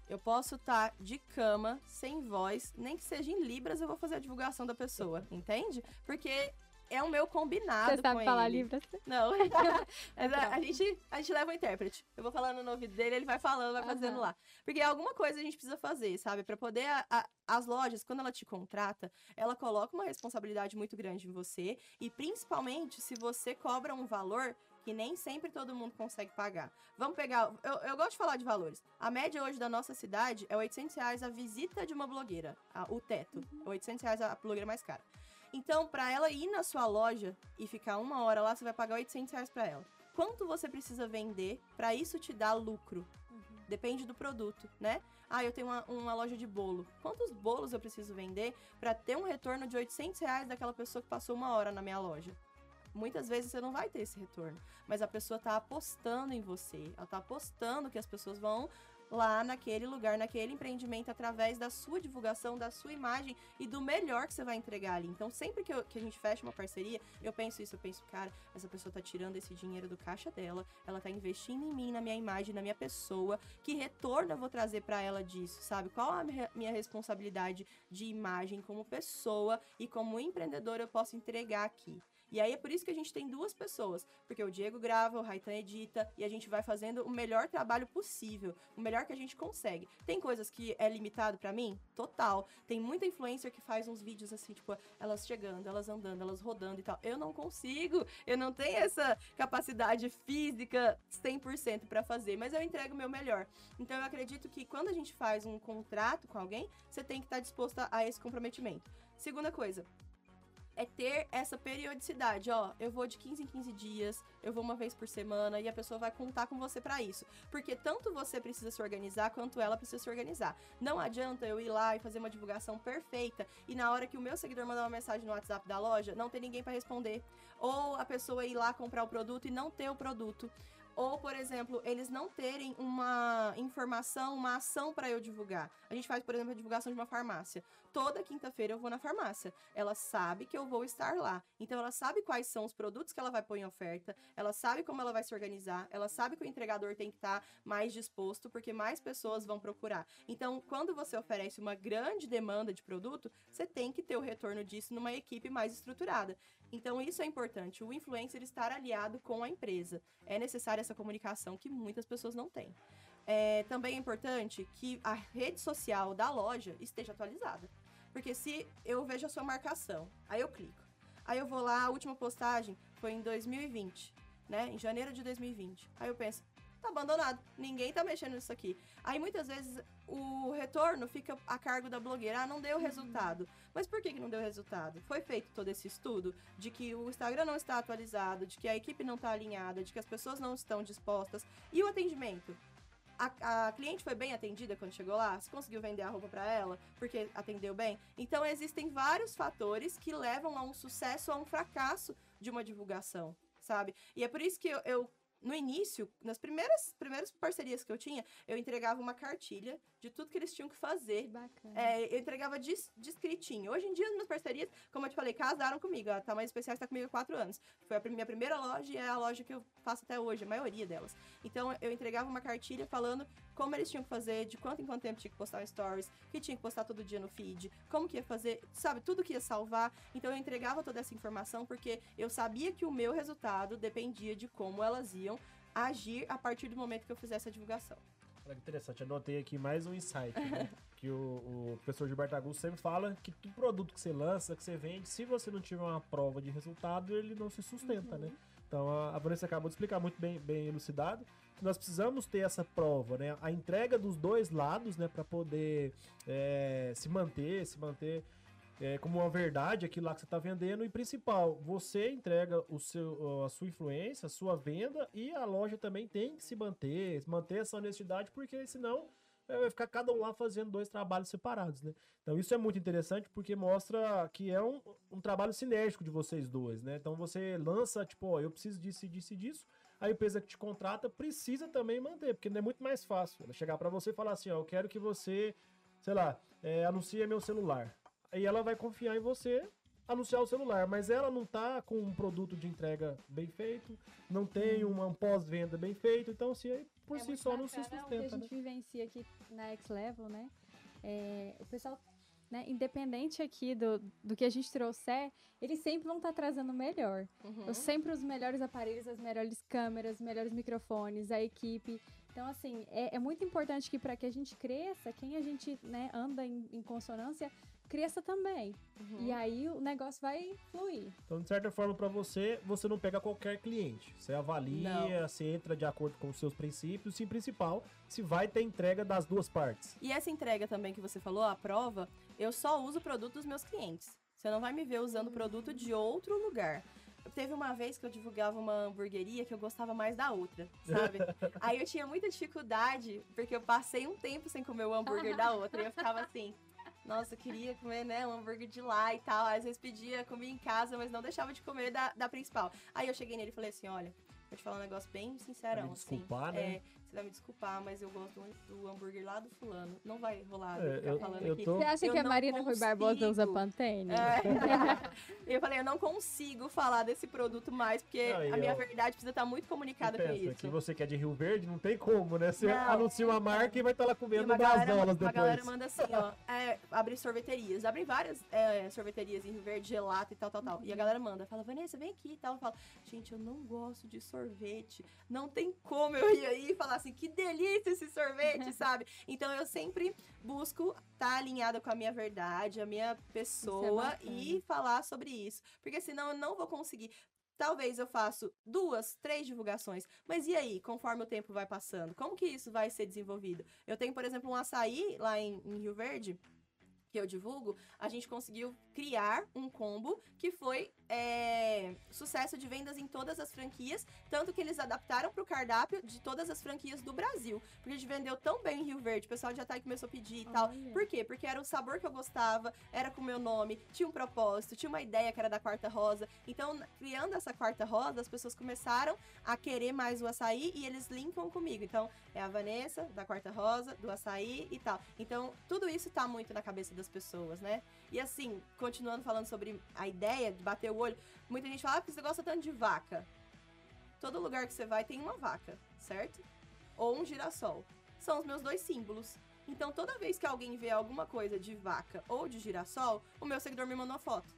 Eu posso estar tá de cama, sem voz, nem que seja em libras, eu vou fazer a divulgação da pessoa, entende? Porque é o meu combinado Você sabe falar Libras? Não. [LAUGHS] Mas a, a, gente, a gente leva o intérprete. Eu vou falando no ouvido dele, ele vai falando, vai fazendo uhum. lá. Porque alguma coisa a gente precisa fazer, sabe? Para poder. A, a, as lojas, quando ela te contrata, ela coloca uma responsabilidade muito grande em você. E principalmente se você cobra um valor que nem sempre todo mundo consegue pagar. Vamos pegar. Eu, eu gosto de falar de valores. A média hoje da nossa cidade é 800 reais a visita de uma blogueira. A, o teto. Uhum. 800 reais a blogueira mais cara. Então, para ela ir na sua loja e ficar uma hora lá, você vai pagar 800 reais para ela. Quanto você precisa vender para isso te dar lucro? Uhum. Depende do produto, né? Ah, eu tenho uma, uma, loja de bolo. Quantos bolos eu preciso vender para ter um retorno de 800 reais daquela pessoa que passou uma hora na minha loja? Muitas vezes você não vai ter esse retorno, mas a pessoa está apostando em você, ela está apostando que as pessoas vão lá naquele lugar, naquele empreendimento, através da sua divulgação, da sua imagem e do melhor que você vai entregar ali. Então, sempre que, eu, que a gente fecha uma parceria, eu penso isso, eu penso, cara, essa pessoa tá tirando esse dinheiro do caixa dela, ela tá investindo em mim, na minha imagem, na minha pessoa, que retorno eu vou trazer para ela disso, sabe? Qual a minha responsabilidade de imagem como pessoa e como empreendedor eu posso entregar aqui? E aí é por isso que a gente tem duas pessoas, porque o Diego grava, o Raitan edita e a gente vai fazendo o melhor trabalho possível, o melhor que a gente consegue. Tem coisas que é limitado para mim? Total. Tem muita influencer que faz uns vídeos assim, tipo, elas chegando, elas andando, elas rodando e tal. Eu não consigo, eu não tenho essa capacidade física 100% para fazer, mas eu entrego o meu melhor. Então eu acredito que quando a gente faz um contrato com alguém, você tem que estar tá disposto a esse comprometimento. Segunda coisa, é ter essa periodicidade, ó, eu vou de 15 em 15 dias, eu vou uma vez por semana e a pessoa vai contar com você para isso. Porque tanto você precisa se organizar quanto ela precisa se organizar. Não adianta eu ir lá e fazer uma divulgação perfeita e na hora que o meu seguidor mandar uma mensagem no WhatsApp da loja, não ter ninguém para responder, ou a pessoa ir lá comprar o produto e não ter o produto. Ou, por exemplo, eles não terem uma informação, uma ação para eu divulgar. A gente faz, por exemplo, a divulgação de uma farmácia. Toda quinta-feira eu vou na farmácia. Ela sabe que eu vou estar lá. Então, ela sabe quais são os produtos que ela vai pôr em oferta. Ela sabe como ela vai se organizar. Ela sabe que o entregador tem que estar tá mais disposto, porque mais pessoas vão procurar. Então, quando você oferece uma grande demanda de produto, você tem que ter o retorno disso numa equipe mais estruturada. Então, isso é importante, o influencer estar aliado com a empresa. É necessária essa comunicação que muitas pessoas não têm. É, também é importante que a rede social da loja esteja atualizada. Porque se eu vejo a sua marcação, aí eu clico. Aí eu vou lá, a última postagem foi em 2020, né? Em janeiro de 2020. Aí eu penso, tá abandonado, ninguém tá mexendo nisso aqui. Aí muitas vezes o retorno fica a cargo da blogueira, ah, não deu resultado. Mas por que, que não deu resultado? Foi feito todo esse estudo de que o Instagram não está atualizado, de que a equipe não está alinhada, de que as pessoas não estão dispostas. E o atendimento? A, a, cliente foi bem atendida quando chegou lá? Você conseguiu vender a roupa para ela? Porque atendeu bem? Então, existem vários fatores que levam a um sucesso ou a um fracasso de uma divulgação, sabe? E é por isso que eu, eu no início, nas primeiras, primeiras parcerias que eu tinha, eu entregava uma cartilha de tudo que eles tinham que fazer. Que bacana. É, eu entregava descritinho. Hoje em dia, as minhas parcerias, como eu te falei, casaram comigo. A Tamanho Especial está comigo há quatro anos. Foi a minha primeira loja e é a loja que eu faço até hoje, a maioria delas. Então, eu entregava uma cartilha falando como eles tinham que fazer, de quanto em quanto tempo tinha que postar stories, que tinha que postar todo dia no feed, como que ia fazer, sabe, tudo que ia salvar. Então, eu entregava toda essa informação porque eu sabia que o meu resultado dependia de como elas iam agir a partir do momento que eu fizesse a divulgação. Olha que interessante, anotei aqui mais um insight, né? [LAUGHS] que o, o, professor Gilberto Augusto sempre fala que todo produto que você lança, que você vende, se você não tiver uma prova de resultado, ele não se sustenta, uhum. né? Então a, a Vanessa acabou de explicar muito bem, bem elucidado que nós precisamos ter essa prova, né? A entrega dos dois lados, né? Para poder é, se manter, se manter é, como uma verdade aquilo lá que você está vendendo e principal, você entrega o seu, a sua influência, a sua venda e a loja também tem que se manter, manter essa honestidade, porque senão é, vai ficar cada um lá fazendo dois trabalhos separados, né? Então isso é muito interessante porque mostra que é um, um trabalho sinérgico de vocês dois, né? Então você lança, tipo, ó, eu preciso disso, disso e disso, a empresa que te contrata precisa também manter, porque não é muito mais fácil ela chegar para você e falar assim, ó, eu quero que você, sei lá, é, anuncie meu celular. Aí ela vai confiar em você anunciar o celular, mas ela não tá com um produto de entrega bem feito, não tem hum. um pós-venda bem feito, então se por é si só não se sustenta. O que a gente né? vivencia aqui na X Level, né? É, o pessoal, né, independente aqui do, do que a gente trouxer, eles sempre vão estar tá trazendo o melhor. Uhum. Eu sempre os melhores aparelhos, as melhores câmeras, os melhores microfones, a equipe. Então, assim, é, é muito importante que para que a gente cresça, quem a gente né, anda em, em consonância cresça também. Uhum. E aí o negócio vai fluir. Então, de certa forma, para você, você não pega qualquer cliente. Você avalia, não. você entra de acordo com os seus princípios e, principal, se vai ter entrega das duas partes. E essa entrega também que você falou, a prova, eu só uso o produto dos meus clientes. Você não vai me ver usando produto de outro lugar. Teve uma vez que eu divulgava uma hamburgueria que eu gostava mais da outra, sabe? [LAUGHS] Aí eu tinha muita dificuldade, porque eu passei um tempo sem comer o hambúrguer da outra. E eu ficava assim, nossa, eu queria comer, né, um hambúrguer de lá e tal. Às vezes pedia, comia em casa, mas não deixava de comer da, da principal. Aí eu cheguei nele e falei assim, olha, vou te falar um negócio bem sincerão, assim. Desculpar, né? É, você vai me desculpar, mas eu gosto do hambúrguer lá do fulano. Não vai rolar é, ficar eu, falando eu aqui. Tô... Você acha eu que a Marina Rui Barbosa usa Pantene? É. [LAUGHS] eu falei, eu não consigo falar desse produto mais, porque não, a minha eu... verdade precisa estar muito comunicada com isso. que você que é de Rio Verde, não tem como, né? Você não, anuncia uma marca e vai estar lá comendo das bolas depois. A galera manda assim, ó, é, abre sorveterias. Abrem várias é, sorveterias em Rio Verde, gelato e tal, tal, tal. E a galera manda, fala, Vanessa, vem aqui e tal. Eu falo, gente, eu não gosto de sorvete. Não tem como eu ir aí e falar assim, que delícia esse sorvete, [LAUGHS] sabe? Então eu sempre busco estar tá alinhada com a minha verdade, a minha pessoa é e falar sobre isso. Porque senão eu não vou conseguir. Talvez eu faça duas, três divulgações, mas e aí, conforme o tempo vai passando? Como que isso vai ser desenvolvido? Eu tenho, por exemplo, um açaí lá em, em Rio Verde, que eu divulgo, a gente conseguiu criar um combo que foi é, sucesso de vendas em todas as franquias, tanto que eles adaptaram para o cardápio de todas as franquias do Brasil. Porque a gente vendeu tão bem em Rio Verde, o pessoal já tá aí começou a pedir e Olha. tal. Por quê? Porque era o sabor que eu gostava, era com o meu nome, tinha um propósito, tinha uma ideia que era da quarta rosa. Então, criando essa quarta rosa, as pessoas começaram a querer mais o açaí e eles linkam comigo. Então, é a Vanessa, da quarta rosa, do açaí e tal. Então, tudo isso tá muito na cabeça das pessoas, né? E assim, continuando falando sobre a ideia de bater o olho, muita gente fala, ah, você gosta tanto de vaca. Todo lugar que você vai tem uma vaca, certo? Ou um girassol. São os meus dois símbolos. Então, toda vez que alguém vê alguma coisa de vaca ou de girassol, o meu seguidor me manda uma foto.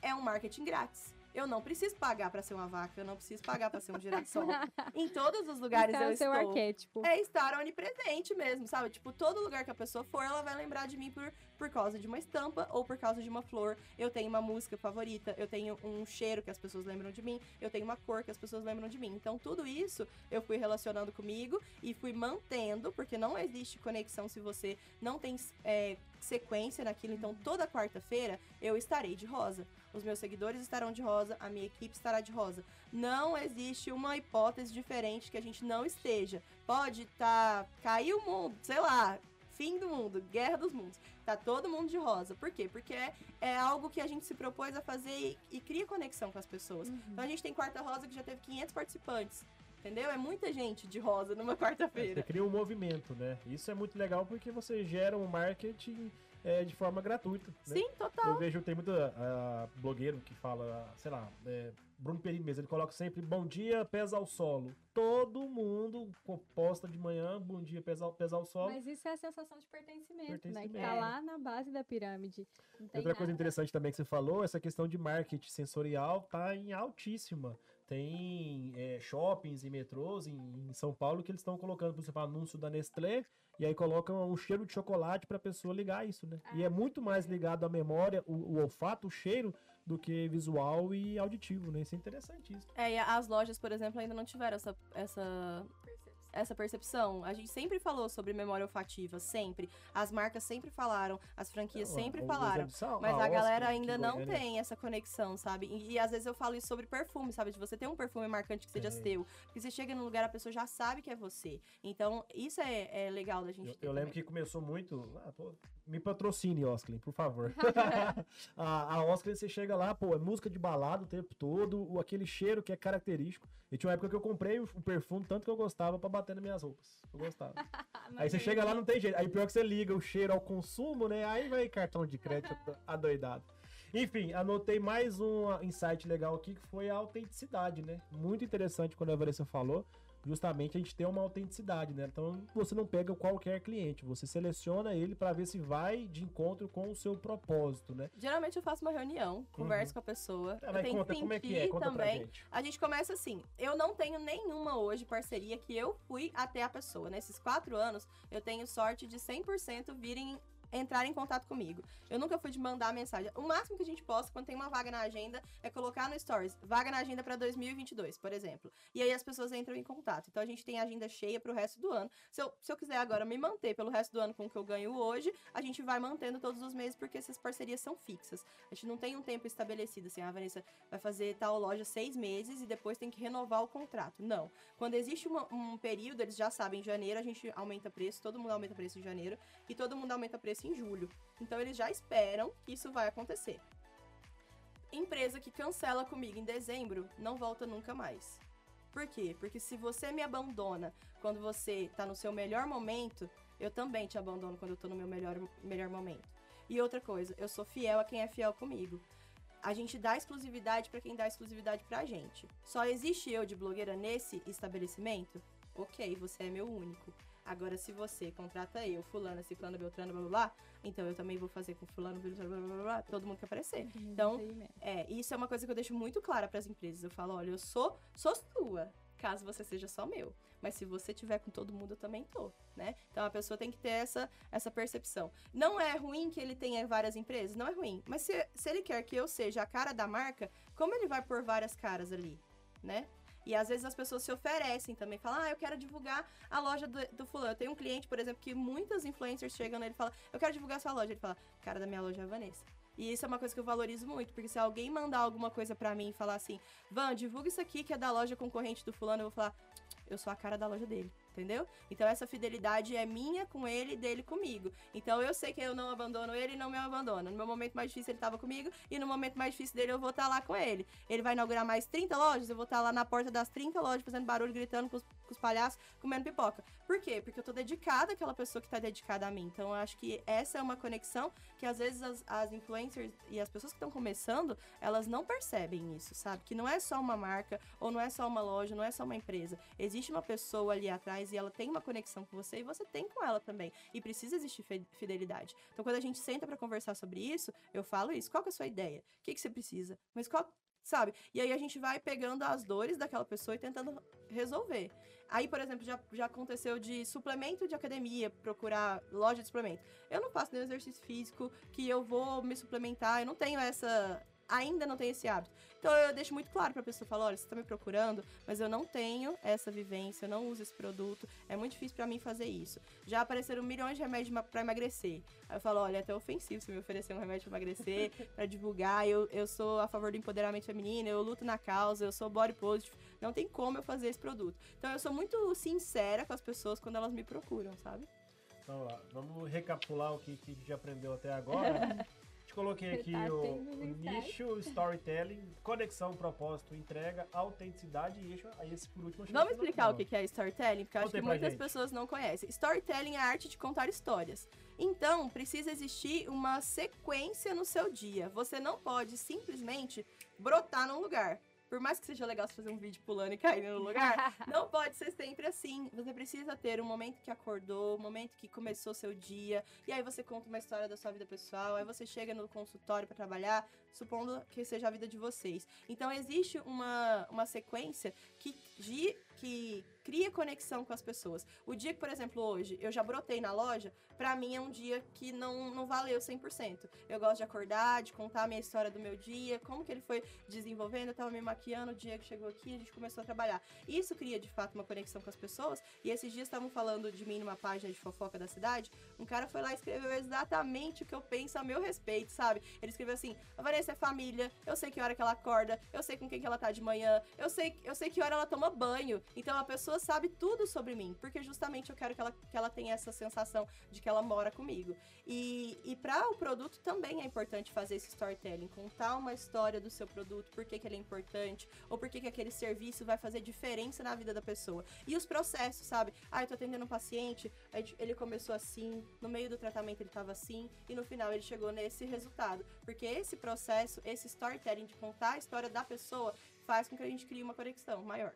É um marketing grátis. Eu não preciso pagar para ser uma vaca, eu não preciso pagar para ser um girassol. [LAUGHS] em todos os lugares é eu estou. arquétipo. É estar onipresente mesmo, sabe? Tipo, todo lugar que a pessoa for, ela vai lembrar de mim por, por causa de uma estampa ou por causa de uma flor. Eu tenho uma música favorita, eu tenho um cheiro que as pessoas lembram de mim, eu tenho uma cor que as pessoas lembram de mim. Então, tudo isso eu fui relacionando comigo e fui mantendo, porque não existe conexão se você não tem é, sequência naquilo. Então, toda quarta-feira eu estarei de rosa. Os meus seguidores estarão de rosa, a minha equipe estará de rosa. Não existe uma hipótese diferente que a gente não esteja. Pode estar. Tá, caiu o mundo, sei lá, fim do mundo, guerra dos mundos. Tá todo mundo de rosa. Por quê? Porque é, é algo que a gente se propôs a fazer e, e cria conexão com as pessoas. Uhum. Então a gente tem quarta rosa que já teve 500 participantes. Entendeu? É muita gente de rosa numa [LAUGHS] quarta-feira. É, você cria um movimento, né? Isso é muito legal porque você gera um marketing é, de forma gratuita. Né? Sim, total. Eu vejo, tem muito uh, blogueiro que fala, sei lá, é, Bruno Peri mesmo, ele coloca sempre bom dia, pesa ao solo. Todo mundo posta de manhã, bom dia, pesa, pesa ao solo. Mas isso é a sensação de pertencimento, pertencimento. né? Que tá lá na base da pirâmide. Outra nada. coisa interessante também que você falou, essa questão de marketing sensorial tá em altíssima. Tem é, shoppings e metrôs em, em, São Paulo que eles estão colocando, por exemplo, anúncio da Nestlé e aí colocam um cheiro de chocolate para a pessoa ligar isso, né? Ah, e é muito mais ligado à memória, o, o, olfato, o cheiro, do que visual e auditivo, né? Isso é interessantíssimo. É, e as lojas, por exemplo, ainda não tiveram essa, essa essa percepção. A gente sempre falou sobre memória olfativa, sempre. As marcas sempre falaram, as franquias sempre falaram. Mas a, a galera ainda não tem essa conexão, sabe? E, e, às vezes eu falo isso sobre perfume, sabe? De você ter um perfume marcante que seja é. seu. Porque você chega no lugar, a pessoa já sabe que é você. Então, isso é, é legal da gente eu. Eu lembro que começou muito. Ah, pô, me patrocine, Osklin, por favor. [LAUGHS] [LAUGHS] a, a Osklin, você chega lá, pô, é música de balada o tempo todo, o, aquele cheiro que é característico. E tinha uma época que eu comprei o, o perfume tanto que eu gostava para bater nas minhas roupas. Eu gostava. [LAUGHS] aí você chega lá, não tem jeito. Aí pior que você liga o cheiro ao consumo, né? Aí vai cartão de crédito adoidado. Enfim, anotei mais um insight legal aqui que foi a autenticidade, né? Muito interessante quando a Vanessa falou justamente a gente tem uma autenticidade, né? Então você não pega qualquer cliente, você seleciona ele para ver se vai de encontro com o seu propósito, né? Geralmente eu faço uma reunião, converso uhum. com a pessoa, ah, eu tenho conta, que como é que é? Conta também. Gente. A gente começa assim, eu não tenho nenhuma hoje parceria que eu fui até a pessoa. Nesses quatro anos, eu tenho sorte de 100% virem entrar em contato comigo. Eu nunca fui de mandar mensagem. O máximo que a gente posta quando tem uma vaga na agenda é colocar no Stories, vaga na agenda para 2022, por exemplo. E aí as pessoas entram em contato. Então a gente tem agenda cheia para o resto do ano. Se eu, se eu quiser agora me manter pelo resto do ano com o que eu ganho hoje, a gente vai mantendo todos os meses porque essas parcerias são fixas. A gente não tem um tempo estabelecido assim, a ah, Vanessa vai fazer tal loja seis meses e depois tem que renovar o contrato. Não. Quando existe uma, um período, eles já sabem, em janeiro a gente aumenta preço, todo mundo aumenta preço em janeiro e todo mundo aumenta preço em julho. Então eles já esperam que isso vai acontecer. Empresa que cancela comigo em dezembro não volta nunca mais. Por quê? Porque se você me abandona quando você tá no seu melhor momento, eu também te abandono quando eu tô no meu melhor, melhor momento. E outra coisa, eu sou fiel a quem é fiel comigo. A gente dá exclusividade para quem dá exclusividade pra gente. Só existe eu de blogueira nesse estabelecimento? Ok, você é meu único. Agora, se você contrata eu, fulano, ciclano, beltrano, blá, blá, blá, então eu também vou fazer com fulano, beltrano, blá, blá, blá, todo mundo quer aparecer. Então, é, isso é uma coisa que eu deixo muito clara para as empresas. Eu falo, olha, eu sou, sou sua, caso você seja só meu. Mas se você tiver com todo mundo, eu também tô, né? Então a pessoa tem que ter essa, essa percepção. Não é ruim que ele tenha várias empresas, não é ruim. Mas se, se ele quer que eu seja a cara da marca, como ele vai pôr várias caras ali, né? E às vezes as pessoas se oferecem também, falam, ah, eu quero divulgar a loja do, do fulano. Eu tenho um cliente, por exemplo, que muitas influencers chegam nele e falam, eu quero divulgar a sua loja. Ele fala, cara da minha loja é a Vanessa. E isso é uma coisa que eu valorizo muito, porque se alguém mandar alguma coisa para mim e falar assim, Van, divulga isso aqui que é da loja concorrente do fulano, eu vou falar, eu sou a cara da loja dele entendeu? Então essa fidelidade é minha com ele e dele comigo. Então eu sei que eu não abandono ele e não me abandona. No meu momento mais difícil ele estava comigo e no momento mais difícil dele eu vou estar tá lá com ele. Ele vai inaugurar mais 30 lojas, eu vou estar tá lá na porta das 30 lojas fazendo barulho, gritando com os, com os palhaços, comendo pipoca. Por quê? Porque eu tô dedicada àquela pessoa que tá dedicada a mim. Então eu acho que essa é uma conexão que às vezes as, as influencers e as pessoas que estão começando, elas não percebem isso, sabe? Que não é só uma marca ou não é só uma loja, não é só uma empresa. Existe uma pessoa ali atrás e ela tem uma conexão com você e você tem com ela também. E precisa existir fidelidade. Então, quando a gente senta para conversar sobre isso, eu falo isso. Qual que é a sua ideia? O que, que você precisa? Mas qual sabe? E aí a gente vai pegando as dores daquela pessoa e tentando resolver. Aí, por exemplo, já, já aconteceu de suplemento de academia, procurar loja de suplemento. Eu não faço nenhum exercício físico que eu vou me suplementar, eu não tenho essa ainda não tenho esse hábito. Então eu deixo muito claro para a pessoa falar, olha, você está me procurando, mas eu não tenho essa vivência, eu não uso esse produto, é muito difícil para mim fazer isso. Já apareceram milhões de remédios para emagrecer. Aí eu falo, olha, é até ofensivo se me oferecer um remédio para emagrecer, [LAUGHS] para divulgar. Eu, eu sou a favor do empoderamento feminino, eu luto na causa, eu sou body positive. Não tem como eu fazer esse produto. Então eu sou muito sincera com as pessoas quando elas me procuram, sabe? Então, ó, vamos recapitular o que, que a gente aprendeu até agora. [LAUGHS] coloquei aqui tá o, o nicho, storytelling, conexão, propósito, entrega, autenticidade e eixo. Aí esse por último. Vamos explicar o que é storytelling, porque eu acho que muitas gente. pessoas não conhecem. Storytelling é a arte de contar histórias. Então, precisa existir uma sequência no seu dia. Você não pode simplesmente brotar num lugar por mais que seja legal você fazer um vídeo pulando e caindo no lugar, [LAUGHS] não pode ser sempre assim. Você precisa ter um momento que acordou, um momento que começou seu dia, e aí você conta uma história da sua vida pessoal, aí você chega no consultório para trabalhar, supondo que seja a vida de vocês. Então existe uma, uma sequência que, de, que cria conexão com as pessoas. O dia que, por exemplo, hoje eu já brotei na loja, para mim é um dia que não, não valeu 100%. Eu gosto de acordar, de contar a minha história do meu dia, como que ele foi desenvolvendo, eu tava me maquiando, o dia que chegou aqui, a gente começou a trabalhar. Isso cria, de fato, uma conexão com as pessoas, e esses dias estavam falando de mim numa página de fofoca da cidade, um cara foi lá e escreveu exatamente o que eu penso a meu respeito, sabe? Ele escreveu assim, a Vanessa é família, eu sei que hora que ela acorda, eu sei com quem que ela tá de manhã, eu sei, eu sei que hora ela toma banho, então a pessoa sabe tudo sobre mim, porque justamente eu quero que ela, que ela tenha essa sensação de que ela mora comigo. E, e para o produto também é importante fazer esse storytelling, contar uma história do seu produto, por que, que ele é importante, ou por que, que aquele serviço vai fazer diferença na vida da pessoa. E os processos, sabe? Ah, eu tô atendendo um paciente, ele começou assim, no meio do tratamento ele tava assim, e no final ele chegou nesse resultado. Porque esse processo, esse storytelling de contar a história da pessoa, faz com que a gente crie uma conexão maior.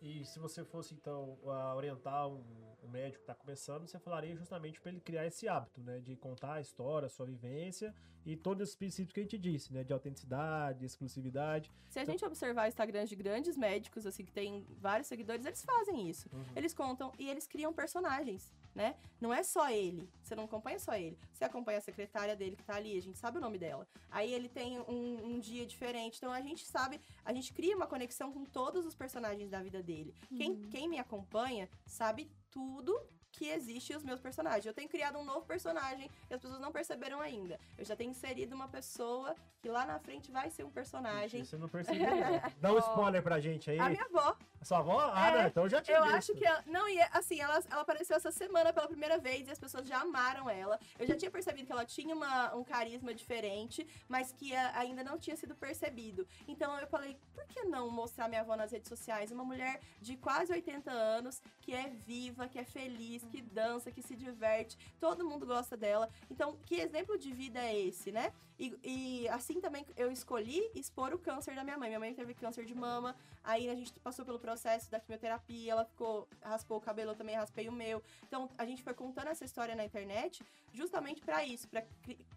E se você fosse, então, orientar um, um médico que está começando, você falaria justamente para ele criar esse hábito, né? De contar a história, a sua vivência e todos os princípios que a gente disse, né? De autenticidade, exclusividade. Se a então... gente observar Instagrams de grandes médicos, assim, que tem vários seguidores, eles fazem isso. Uhum. Eles contam e eles criam personagens né? Não é só ele, você não acompanha só ele. Você acompanha a secretária dele que tá ali, a gente sabe o nome dela. Aí ele tem um, um dia diferente, então a gente sabe, a gente cria uma conexão com todos os personagens da vida dele. Uhum. Quem, quem me acompanha sabe tudo que existe os meus personagens. Eu tenho criado um novo personagem e as pessoas não perceberam ainda. Eu já tenho inserido uma pessoa que lá na frente vai ser um personagem. Você não percebeu. [LAUGHS] Dá um spoiler pra gente aí. A minha avó. Sua avó? Ah, é, não, então já tinha Eu visto. acho que ela, não, e assim, ela, ela apareceu essa semana pela primeira vez e as pessoas já amaram ela. Eu já tinha percebido que ela tinha uma, um carisma diferente, mas que a, ainda não tinha sido percebido. Então eu falei, por que não mostrar minha avó nas redes sociais? Uma mulher de quase 80 anos, que é viva, que é feliz, que dança, que se diverte, todo mundo gosta dela. Então, que exemplo de vida é esse, né? E, e, assim também eu escolhi expor o câncer da minha mãe. Minha mãe teve câncer de mama, aí a gente passou pelo processo da quimioterapia, ela ficou, raspou o cabelo, eu também raspei o meu. Então a gente foi contando essa história na internet justamente para isso, para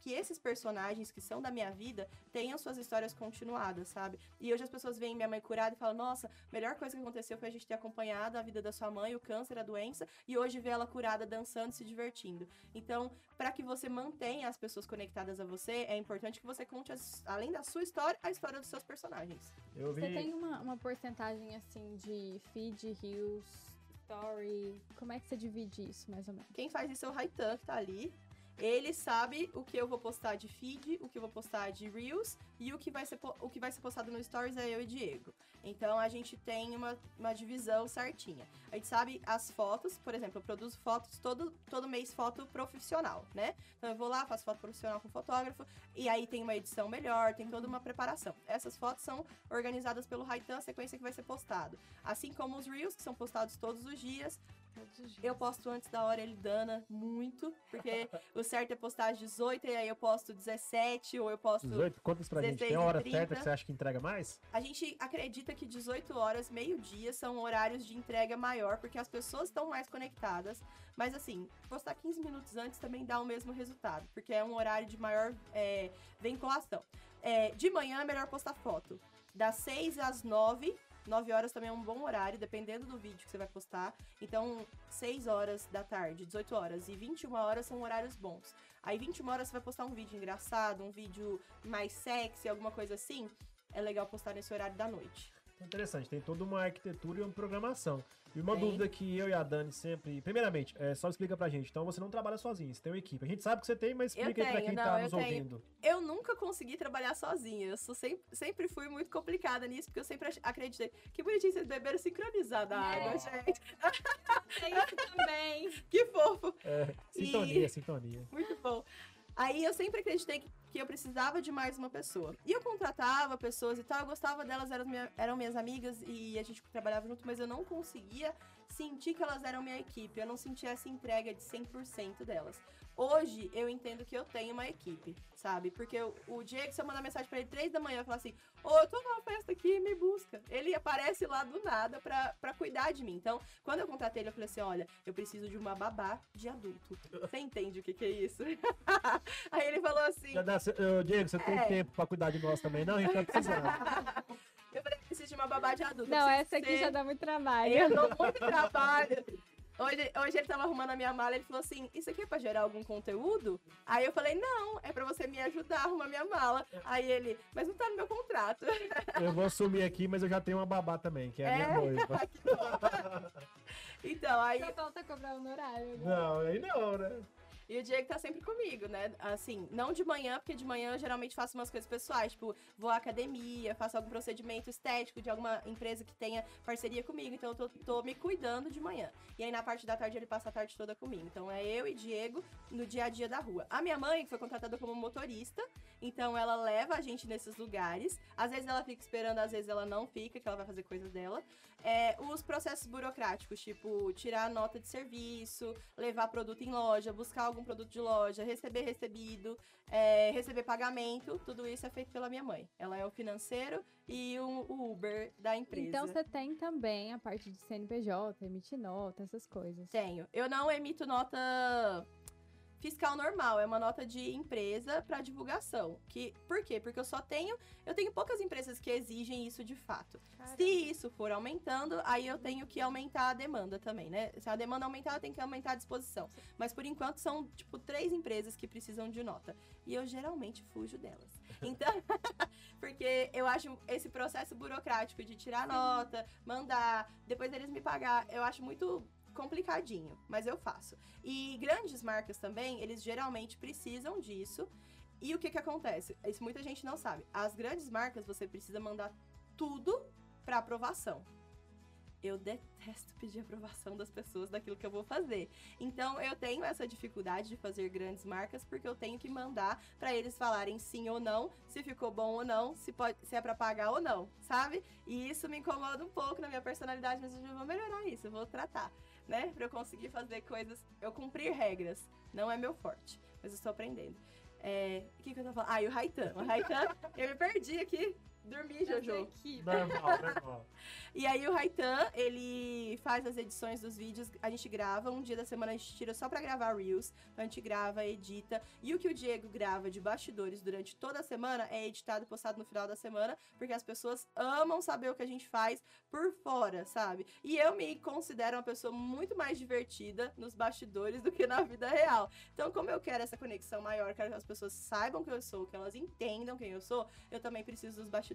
que esses personagens que são da minha vida tenham suas histórias continuadas, sabe? E hoje as pessoas veem minha mãe curada e falam: nossa, melhor coisa que aconteceu foi a gente ter acompanhado a vida da sua mãe, o câncer, a doença, e hoje ver ela curada, dançando, se divertindo. Então, para que você mantenha as pessoas conectadas a você, é importante que você conte, as, além da sua história, a história dos seus personagens. Eu vi... Você tem uma, uma porcentagem assim de feed, reels, story? Como é que você divide isso, mais ou menos? Quem faz isso é o Raitan, que tá ali. Ele sabe o que eu vou postar de feed, o que eu vou postar de Reels e o que vai ser, o que vai ser postado no Stories é eu e Diego. Então a gente tem uma, uma divisão certinha. A gente sabe as fotos, por exemplo, eu produzo fotos todo, todo mês, foto profissional, né? Então eu vou lá, faço foto profissional com fotógrafo, e aí tem uma edição melhor, tem toda uma preparação. Essas fotos são organizadas pelo Raitan, a sequência que vai ser postado. Assim como os Reels, que são postados todos os dias, eu posto antes da hora, ele dana muito, porque [LAUGHS] o certo é postar às 18 e aí eu posto 17 ou eu posto 18? Conta isso pra gente, tem hora certa que você acha que entrega mais? A gente acredita que 18 horas, meio-dia, são horários de entrega maior, porque as pessoas estão mais conectadas. Mas assim, postar 15 minutos antes também dá o mesmo resultado, porque é um horário de maior é, vinculação. É, de manhã é melhor postar foto das 6 às 9. 9 horas também é um bom horário, dependendo do vídeo que você vai postar. Então, 6 horas da tarde, 18 horas e 21 horas são horários bons. Aí, 21 horas você vai postar um vídeo engraçado, um vídeo mais sexy, alguma coisa assim. É legal postar nesse horário da noite. Interessante, tem toda uma arquitetura e uma programação. E uma Tem. dúvida que eu e a Dani sempre. Primeiramente, é, só explica pra gente. Então você não trabalha sozinho, você tem uma equipe. A gente sabe que você tem, mas Eu explica aí pra tenho, quem não, tá nos tenho. ouvindo. Eu nunca consegui trabalhar sozinha. Eu sou sempre, sempre fui muito complicada nisso, porque eu sempre acreditei. Que bonitinho vocês beberam sincronizada a É. água, gente. Tem isso também. [LAUGHS] Que fofo. É, sintonia, sintonia. Muito bom. Aí eu sempre acreditei que, que eu precisava de mais uma pessoa. E eu contratava pessoas e tal, eu gostava delas, eram, minha- eram minhas amigas e a gente trabalhava junto, mas eu não conseguia sentir que elas eram minha equipe. Eu não sentia essa entrega de 100% delas. Hoje eu entendo que eu tenho uma equipe, sabe? Porque o, o Diego, se eu mandar mensagem pra ele três da manhã, eu falar assim: Ô, eu tô numa festa aqui, me busca. Ele aparece lá do nada pra, pra cuidar de mim. Então, quando eu contratei ele, eu falei assim: olha, eu preciso de uma babá de adulto. Você entende o que, que é isso? [LAUGHS] Aí ele falou assim: Já dá, Ô, Diego, você tem É. tempo pra cuidar de nós também? Não, a gente vai precisar. eu falei, preciso de uma babá de adulto. Não, essa aqui ser- já dá muito trabalho. Eu dou muito trabalho. Hoje, hoje ele tava arrumando a minha mala, ele falou assim: Isso aqui é pra gerar algum conteúdo? Aí eu falei: Não, é pra você me ajudar a arrumar minha mala. Aí ele, mas não tá no meu contrato. Eu vou assumir aqui, mas eu já tenho uma babá também, que é a minha É? noiva. [LAUGHS] Então, aí. Só falta cobrar honorário. né? Não, aí não, né? E o Diego tá sempre comigo, né? Assim, não de manhã, porque de manhã eu geralmente faço umas coisas pessoais, tipo, vou à academia, faço algum procedimento estético de alguma empresa que tenha parceria comigo, então eu tô, tô me cuidando de manhã. E aí na parte da tarde ele passa a tarde toda comigo. Então é eu e Diego no dia a dia da rua. A minha mãe foi contratada como motorista, então ela leva a gente nesses lugares. Às vezes ela fica esperando, às vezes ela não fica, que ela vai fazer coisas dela. É, os processos burocráticos, tipo, tirar nota de serviço, levar produto em loja, buscar algum produto de loja, receber recebido, é, receber pagamento, tudo isso é feito pela minha mãe. Ela é o financeiro e o, o Uber da empresa. Então você tem também a parte de CNPJ, emitir nota, essas coisas. Tenho. Eu não emito nota fiscal normal, é uma nota de empresa para divulgação. Que, por quê? Porque eu só tenho, eu tenho poucas empresas que exigem isso de fato. Se isso for aumentando, aí eu tenho que aumentar a demanda também, né? Se a demanda aumentar, eu tenho que aumentar a disposição. Mas por enquanto são, tipo, três empresas que precisam de nota. E eu geralmente fujo delas. Então, [LAUGHS] porque eu acho esse processo burocrático de tirar nota, mandar, depois eles me pagar, eu acho muito complicadinho, mas eu faço. E grandes marcas também, eles geralmente precisam disso. E o que que acontece? Isso muita gente não sabe. As grandes marcas, você precisa mandar tudo para aprovação. Eu detesto pedir aprovação das pessoas daquilo que eu vou fazer. Então eu tenho essa dificuldade de fazer grandes marcas porque eu tenho que mandar para eles falarem sim ou não, se ficou bom ou não, se pode, se é para pagar ou não, sabe? E isso me incomoda um pouco na minha personalidade, mas eu já vou melhorar isso, eu vou tratar, né? Para eu conseguir fazer coisas, eu cumprir regras, não é meu forte, mas eu estou aprendendo. É, o que, que eu tô falando? Ah, e o Raitan. O Raitan, [LAUGHS] eu me perdi aqui. Dormi, Jojo. Normal, [LAUGHS] normal. E aí o Raitan, ele faz as edições dos vídeos, a gente grava, um dia da semana a gente tira só pra gravar Reels, então a gente grava, edita, e o que o Diego grava de bastidores durante toda a semana é editado e postado no final da semana, porque as pessoas amam saber o que a gente faz por fora, sabe? E eu me considero uma pessoa muito mais divertida nos bastidores do que na vida real. Então, como eu quero essa conexão maior, quero que as pessoas saibam quem eu sou, que elas entendam quem eu sou, eu também preciso dos bastidores.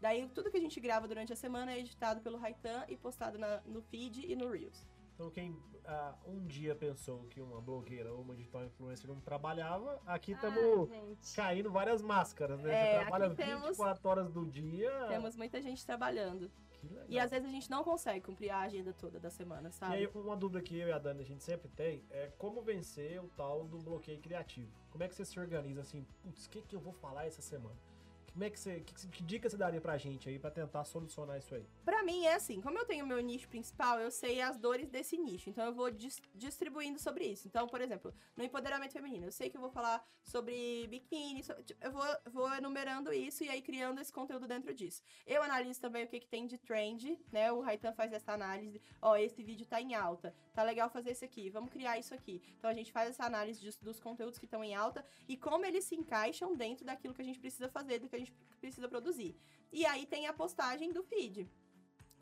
Daí, tudo que a gente grava durante a semana é editado pelo Raitan e postado na- no feed e no Reels. Então, quem ah, um dia pensou que uma blogueira ou uma digital influencer não trabalhava, aqui estamos gente. caindo várias máscaras, né? É, Você trabalha aqui temos- 24 horas do dia. Temos muita gente trabalhando. E às vezes a gente não consegue cumprir a agenda toda da semana, E sabe? aí, uma dúvida que eu e a Dani a gente sempre tem é como vencer o tal do bloqueio criativo. Como é que você se organiza assim? Putz, o que, que eu vou falar essa semana? Como é que você. Que, que dica você daria pra gente aí pra tentar solucionar isso aí? Pra mim é assim, como eu tenho meu nicho principal, eu sei as dores desse nicho, então eu vou dis- distribuindo sobre isso. Então, por exemplo, no empoderamento feminino, eu sei que eu vou falar sobre biquíni, so- tipo, eu vou, vou enumerando isso e aí criando esse conteúdo dentro disso. Eu analiso também o que, que tem de trend, né? O Raitan faz essa análise, ó, esse vídeo tá em alta, tá legal fazer esse aqui, vamos criar isso aqui. Então a gente faz essa análise dos conteúdos que estão em alta e como eles se encaixam dentro daquilo que a gente precisa fazer, do que a gente precisa produzir. E aí tem a postagem do feed.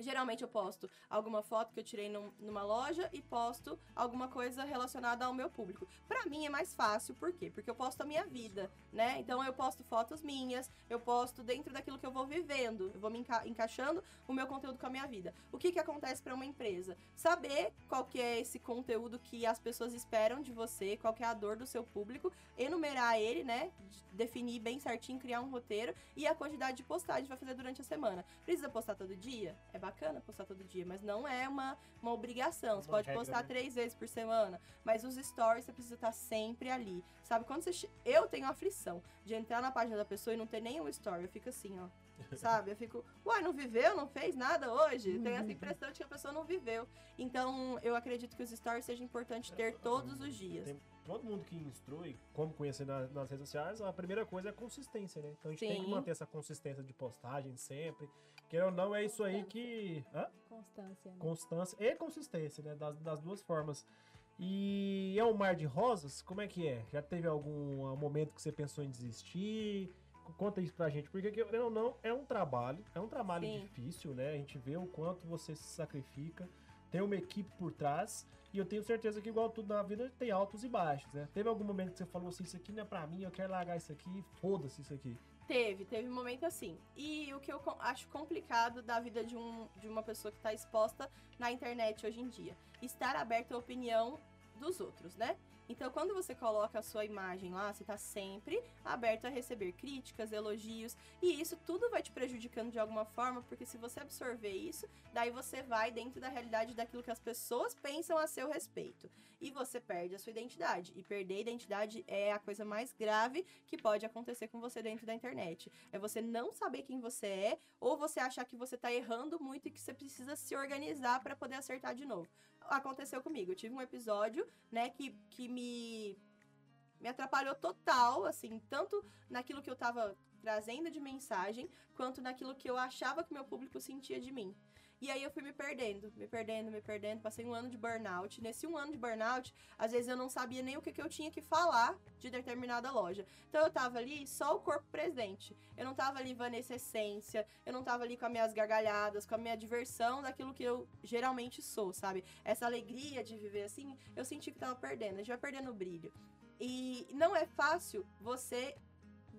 Geralmente eu posto alguma foto que eu tirei num, numa loja e posto alguma coisa relacionada ao meu público. Para mim é mais fácil, por quê? Porque eu posto a minha vida, né? Então eu posto fotos minhas, eu posto dentro daquilo que eu vou vivendo, eu vou me enca encaixando o meu conteúdo com a minha vida. O que que acontece para uma empresa? Saber qual que é esse conteúdo que as pessoas esperam de você, qual que é a dor do seu público, enumerar ele, né? Definir bem certinho, criar um roteiro e a quantidade de postagem vai fazer durante a semana. Precisa postar todo dia? É postar todo dia, mas não é uma, uma obrigação. Você uma pode regra, postar né? três vezes por semana, mas os stories você precisa estar sempre ali. Sabe, quando você. Eu tenho aflição de entrar na página da pessoa e não ter nenhum story. Eu fico assim, ó. [LAUGHS] Sabe? Eu fico, uai, não viveu, não fez nada hoje? Tem essa impressão de que a pessoa não viveu. Então, eu acredito que os stories seja importante ter todos os dias. Todo mundo que instrui como conhecer na, nas redes sociais, a primeira coisa é a consistência, né? Então a gente Sim. tem que manter essa consistência de postagem sempre. Que ou não, é isso aí que. Hã? Constância. Né? Constância e consistência, né? Das, das duas formas. E é um mar de rosas? Como é que é? Já teve algum momento que você pensou em desistir? Conta isso pra gente, porque querendo ou não, é um trabalho, é um trabalho Sim. difícil, né? A gente vê o quanto você se sacrifica, tem uma equipe por trás. E eu tenho certeza que, igual tudo na vida, tem altos e baixos, né? Teve algum momento que você falou assim, isso aqui não é pra mim, eu quero largar isso aqui, foda-se isso aqui. Teve, teve um momento assim. E o que eu acho complicado da vida de, um, de uma pessoa que está exposta na internet hoje em dia, estar aberto à opinião dos outros, né? Então, quando você coloca a sua imagem lá, você está sempre aberto a receber críticas, elogios, e isso tudo vai te prejudicando de alguma forma, porque se você absorver isso, daí você vai dentro da realidade daquilo que as pessoas pensam a seu respeito. E você perde a sua identidade. E perder a identidade é a coisa mais grave que pode acontecer com você dentro da internet. É você não saber quem você é, ou você achar que você está errando muito e que você precisa se organizar para poder acertar de novo aconteceu comigo. Eu tive um episódio, né, que, que me, me atrapalhou total, assim, tanto naquilo que eu tava trazendo de mensagem, quanto naquilo que eu achava que meu público sentia de mim. E aí eu fui me perdendo, me perdendo, me perdendo. Passei um ano de burnout. Nesse um ano de burnout, às vezes eu não sabia nem o que, que eu tinha que falar de determinada loja. Então eu tava ali só o corpo presente. Eu não tava ali Vanessa Essência, eu não tava ali com as minhas gargalhadas, com a minha diversão daquilo que eu geralmente sou, sabe? Essa alegria de viver assim, eu senti que tava perdendo. A gente vai perdendo o brilho. E não é fácil você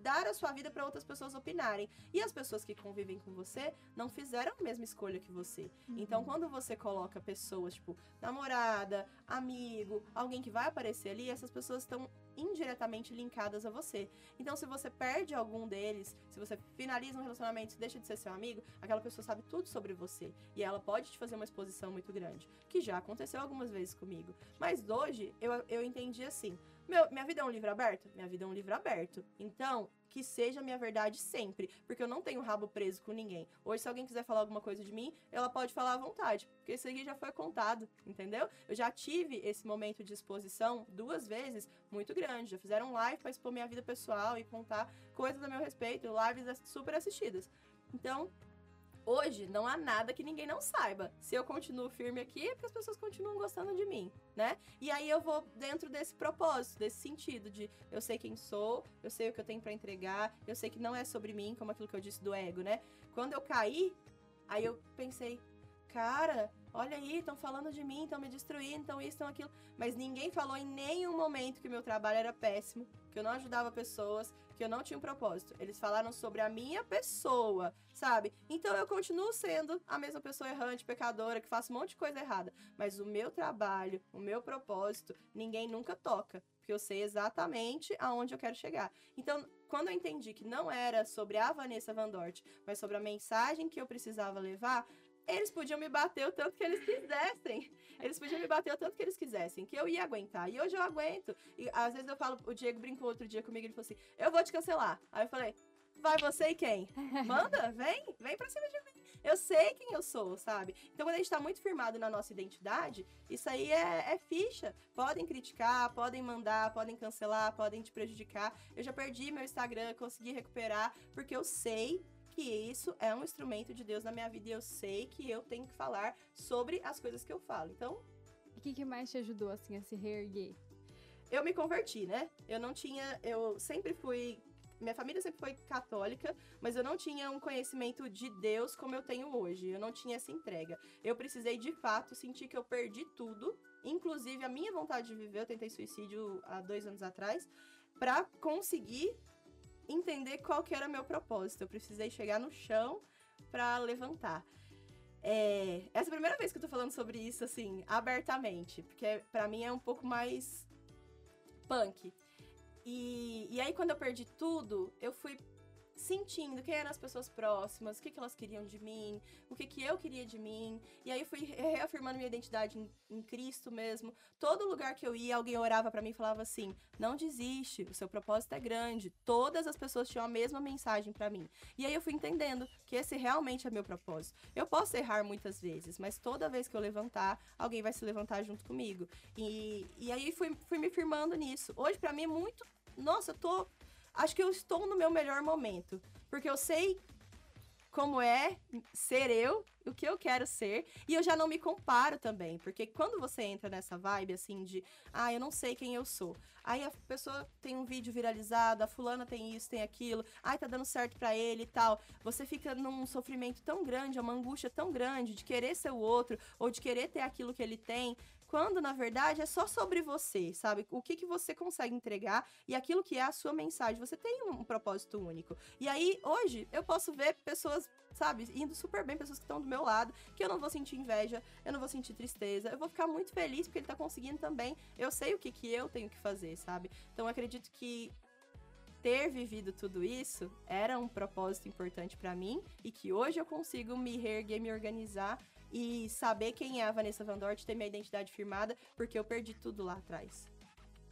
dar a sua vida para outras pessoas opinarem. E as pessoas que convivem com você não fizeram a mesma escolha que você. Uhum. Então, quando você coloca pessoas, tipo, namorada, amigo, alguém que vai aparecer ali, essas pessoas estão indiretamente linkadas a você. Então, se você perde algum deles, se você finaliza um relacionamento deixa de ser seu amigo, aquela pessoa sabe tudo sobre você. E ela pode te fazer uma exposição muito grande. Que já aconteceu algumas vezes comigo. Mas hoje, eu, eu entendi assim. Meu, minha vida é um livro aberto? Minha vida é um livro aberto. Então, que seja minha verdade sempre, porque eu não tenho rabo preso com ninguém. Hoje, se alguém quiser falar alguma coisa de mim, ela pode falar à vontade, porque isso aqui já foi contado, entendeu? Eu já tive esse momento de exposição duas vezes muito grande. Já fizeram live para expor minha vida pessoal e contar coisas a meu respeito, lives super assistidas. Então, Hoje não há nada que ninguém não saiba. Se eu continuo firme aqui, é porque as pessoas continuam gostando de mim, né? E aí eu vou dentro desse propósito, desse sentido de eu sei quem sou, eu sei o que eu tenho para entregar, eu sei que não é sobre mim, como aquilo que eu disse do ego, né? Quando eu caí, aí eu pensei, cara, olha aí, estão falando de mim, estão me destruindo, estão isso, estão aquilo. Mas ninguém falou em nenhum momento que o meu trabalho era péssimo, que eu não ajudava pessoas, que eu não tinha um propósito. Eles falaram sobre a minha pessoa, sabe? Então eu continuo sendo a mesma pessoa errante, pecadora, que faz um monte de coisa errada. Mas o meu trabalho, o meu propósito, ninguém nunca toca. Porque eu sei exatamente aonde eu quero chegar. Então, quando eu entendi que não era sobre a Vanessa Van Dort, mas sobre a mensagem que eu precisava levar, eles podiam me bater o tanto que eles quisessem. Eles podiam me bater o tanto que eles quisessem, que eu ia aguentar. E hoje eu aguento. E às vezes eu falo, o Diego brincou outro dia comigo, ele falou assim: eu vou te cancelar. Aí eu falei: vai você e quem? [LAUGHS] Manda, vem, vem pra cima de mim. Eu sei quem eu sou, sabe? Então, quando a gente tá muito firmado na nossa identidade, isso aí é, é, ficha. Podem criticar, podem mandar, podem cancelar, podem te prejudicar. Eu já perdi meu Instagram, consegui recuperar, porque eu sei que isso é um instrumento de Deus na minha vida e eu sei que eu tenho que falar sobre as coisas que eu falo. Então. O que, que mais te ajudou, assim, a se reerguer? Eu me converti, né? Eu não tinha. Eu sempre fui minha família sempre foi católica, mas eu não tinha um conhecimento de Deus como eu tenho hoje. Eu não tinha essa entrega. Eu precisei, de fato, sentir que eu perdi tudo, inclusive a minha vontade de viver. Eu tentei suicídio há dois anos atrás, para conseguir entender qual que era meu propósito. Eu precisei chegar no chão para levantar. É, essa é a primeira vez que eu tô falando sobre isso, assim, abertamente, porque para mim é um pouco mais punk. E, e aí, quando eu perdi tudo, eu fui sentindo quem eram as pessoas próximas, o que, que elas queriam de mim, o que, que eu queria de mim. E aí fui reafirmando minha identidade em, em Cristo mesmo. Todo lugar que eu ia, alguém orava para mim e falava assim: não desiste, o seu propósito é grande. Todas as pessoas tinham a mesma mensagem para mim. E aí eu fui entendendo que esse realmente é meu propósito. Eu posso errar muitas vezes, mas toda vez que eu levantar, alguém vai se levantar junto comigo. E, e aí fui, fui me firmando nisso. Hoje, para mim, é muito. Nossa, eu tô acho que eu estou no meu melhor momento. Porque eu sei como é ser eu, o que eu quero ser, e eu já não me comparo também, porque quando você entra nessa vibe assim de, ah, eu não sei quem eu sou. Aí a pessoa tem um vídeo viralizado, a fulana tem isso, tem aquilo, ai, tá dando certo para ele e tal. Você fica num sofrimento tão grande, uma angústia tão grande de querer ser o outro ou de querer ter aquilo que ele tem, quando na verdade é só sobre você, sabe? O que, que você consegue entregar e aquilo que é a sua mensagem. Você tem um propósito único. E aí, hoje, eu posso ver pessoas, sabe, indo super bem, pessoas que estão do meu lado, que eu não vou sentir inveja, eu não vou sentir tristeza, eu vou ficar muito feliz porque ele tá conseguindo também. Eu sei o que, que eu tenho que fazer, sabe? Então, acredito que ter vivido tudo isso era um propósito importante para mim e que hoje eu consigo me reerguer, me organizar e saber quem é a Vanessa Van Dort, ter minha identidade firmada, porque eu perdi tudo lá atrás.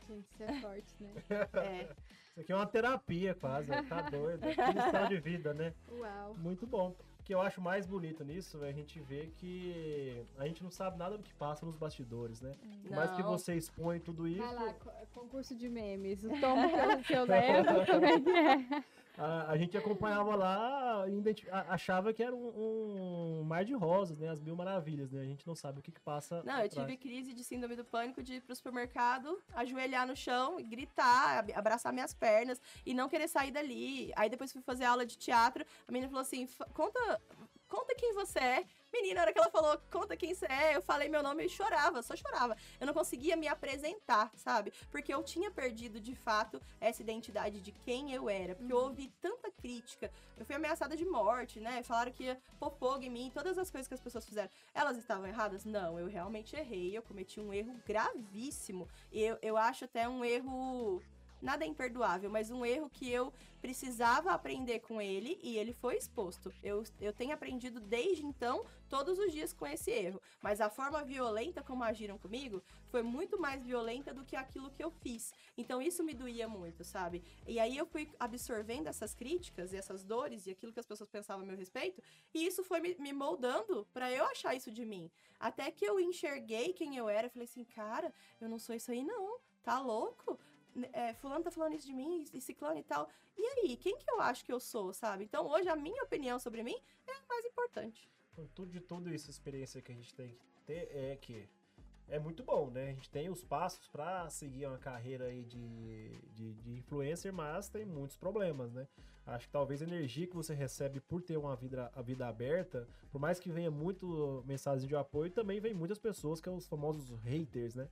Gente, isso é forte, né? [LAUGHS] é. Isso aqui é uma terapia quase, tá [LAUGHS] doido. É de vida, né? Uau. Muito bom. O que eu acho mais bonito nisso é a gente ver que a gente não sabe nada do que passa nos bastidores, né? Por mais que você expõe tudo isso. Vai lá, concurso de memes. O tom que eu, que eu levo, como é que é? A, a gente acompanhava lá e achava que era um, um, mar de rosas, né? As mil maravilhas, né? A gente não sabe o que, que passa. Não, eu tive crise de síndrome do pânico de ir pro supermercado, ajoelhar no chão, gritar, abraçar minhas pernas e não querer sair dali. Aí depois fui fazer aula de teatro, a menina falou assim: conta, conta quem você é Menina, na hora que ela falou, conta quem você é, eu falei meu nome e chorava, só chorava. Eu não conseguia me apresentar, sabe? Porque eu tinha perdido, de fato, essa identidade de quem eu era. Porque uhum. eu ouvi tanta crítica. Eu fui ameaçada de morte, né? Falaram que ia pôr fogo em mim, todas as coisas que as pessoas fizeram. Elas estavam erradas? Não, eu realmente errei. Eu cometi um erro gravíssimo. Eu, eu acho até um erro nada é imperdoável, mas um erro que eu precisava aprender com ele e ele foi exposto. Eu, eu tenho aprendido desde então, todos os dias com esse erro. Mas a forma violenta como agiram comigo foi muito mais violenta do que aquilo que eu fiz. Então isso me doía muito, sabe? E aí eu fui absorvendo essas críticas e essas dores e aquilo que as pessoas pensavam a meu respeito, e isso foi me, me moldando para eu achar isso de mim. Até que eu enxerguei quem eu era, falei assim, cara, eu não sou isso aí não. Tá louco? É, fulano tá falando isso de mim, e ciclano e tal. E aí, quem que eu acho que eu sou, sabe? Então, hoje, a minha opinião sobre mim é a mais importante. Tudo de tudo isso, experiência que a gente tem que ter é que é muito bom, né? A gente tem os passos para seguir uma carreira aí de, de, de, influencer, mas tem muitos problemas, né? Acho que talvez a energia que você recebe por ter uma vida, a vida aberta, por mais que venha muito mensagem de apoio, também vem muitas pessoas que são os famosos haters, né?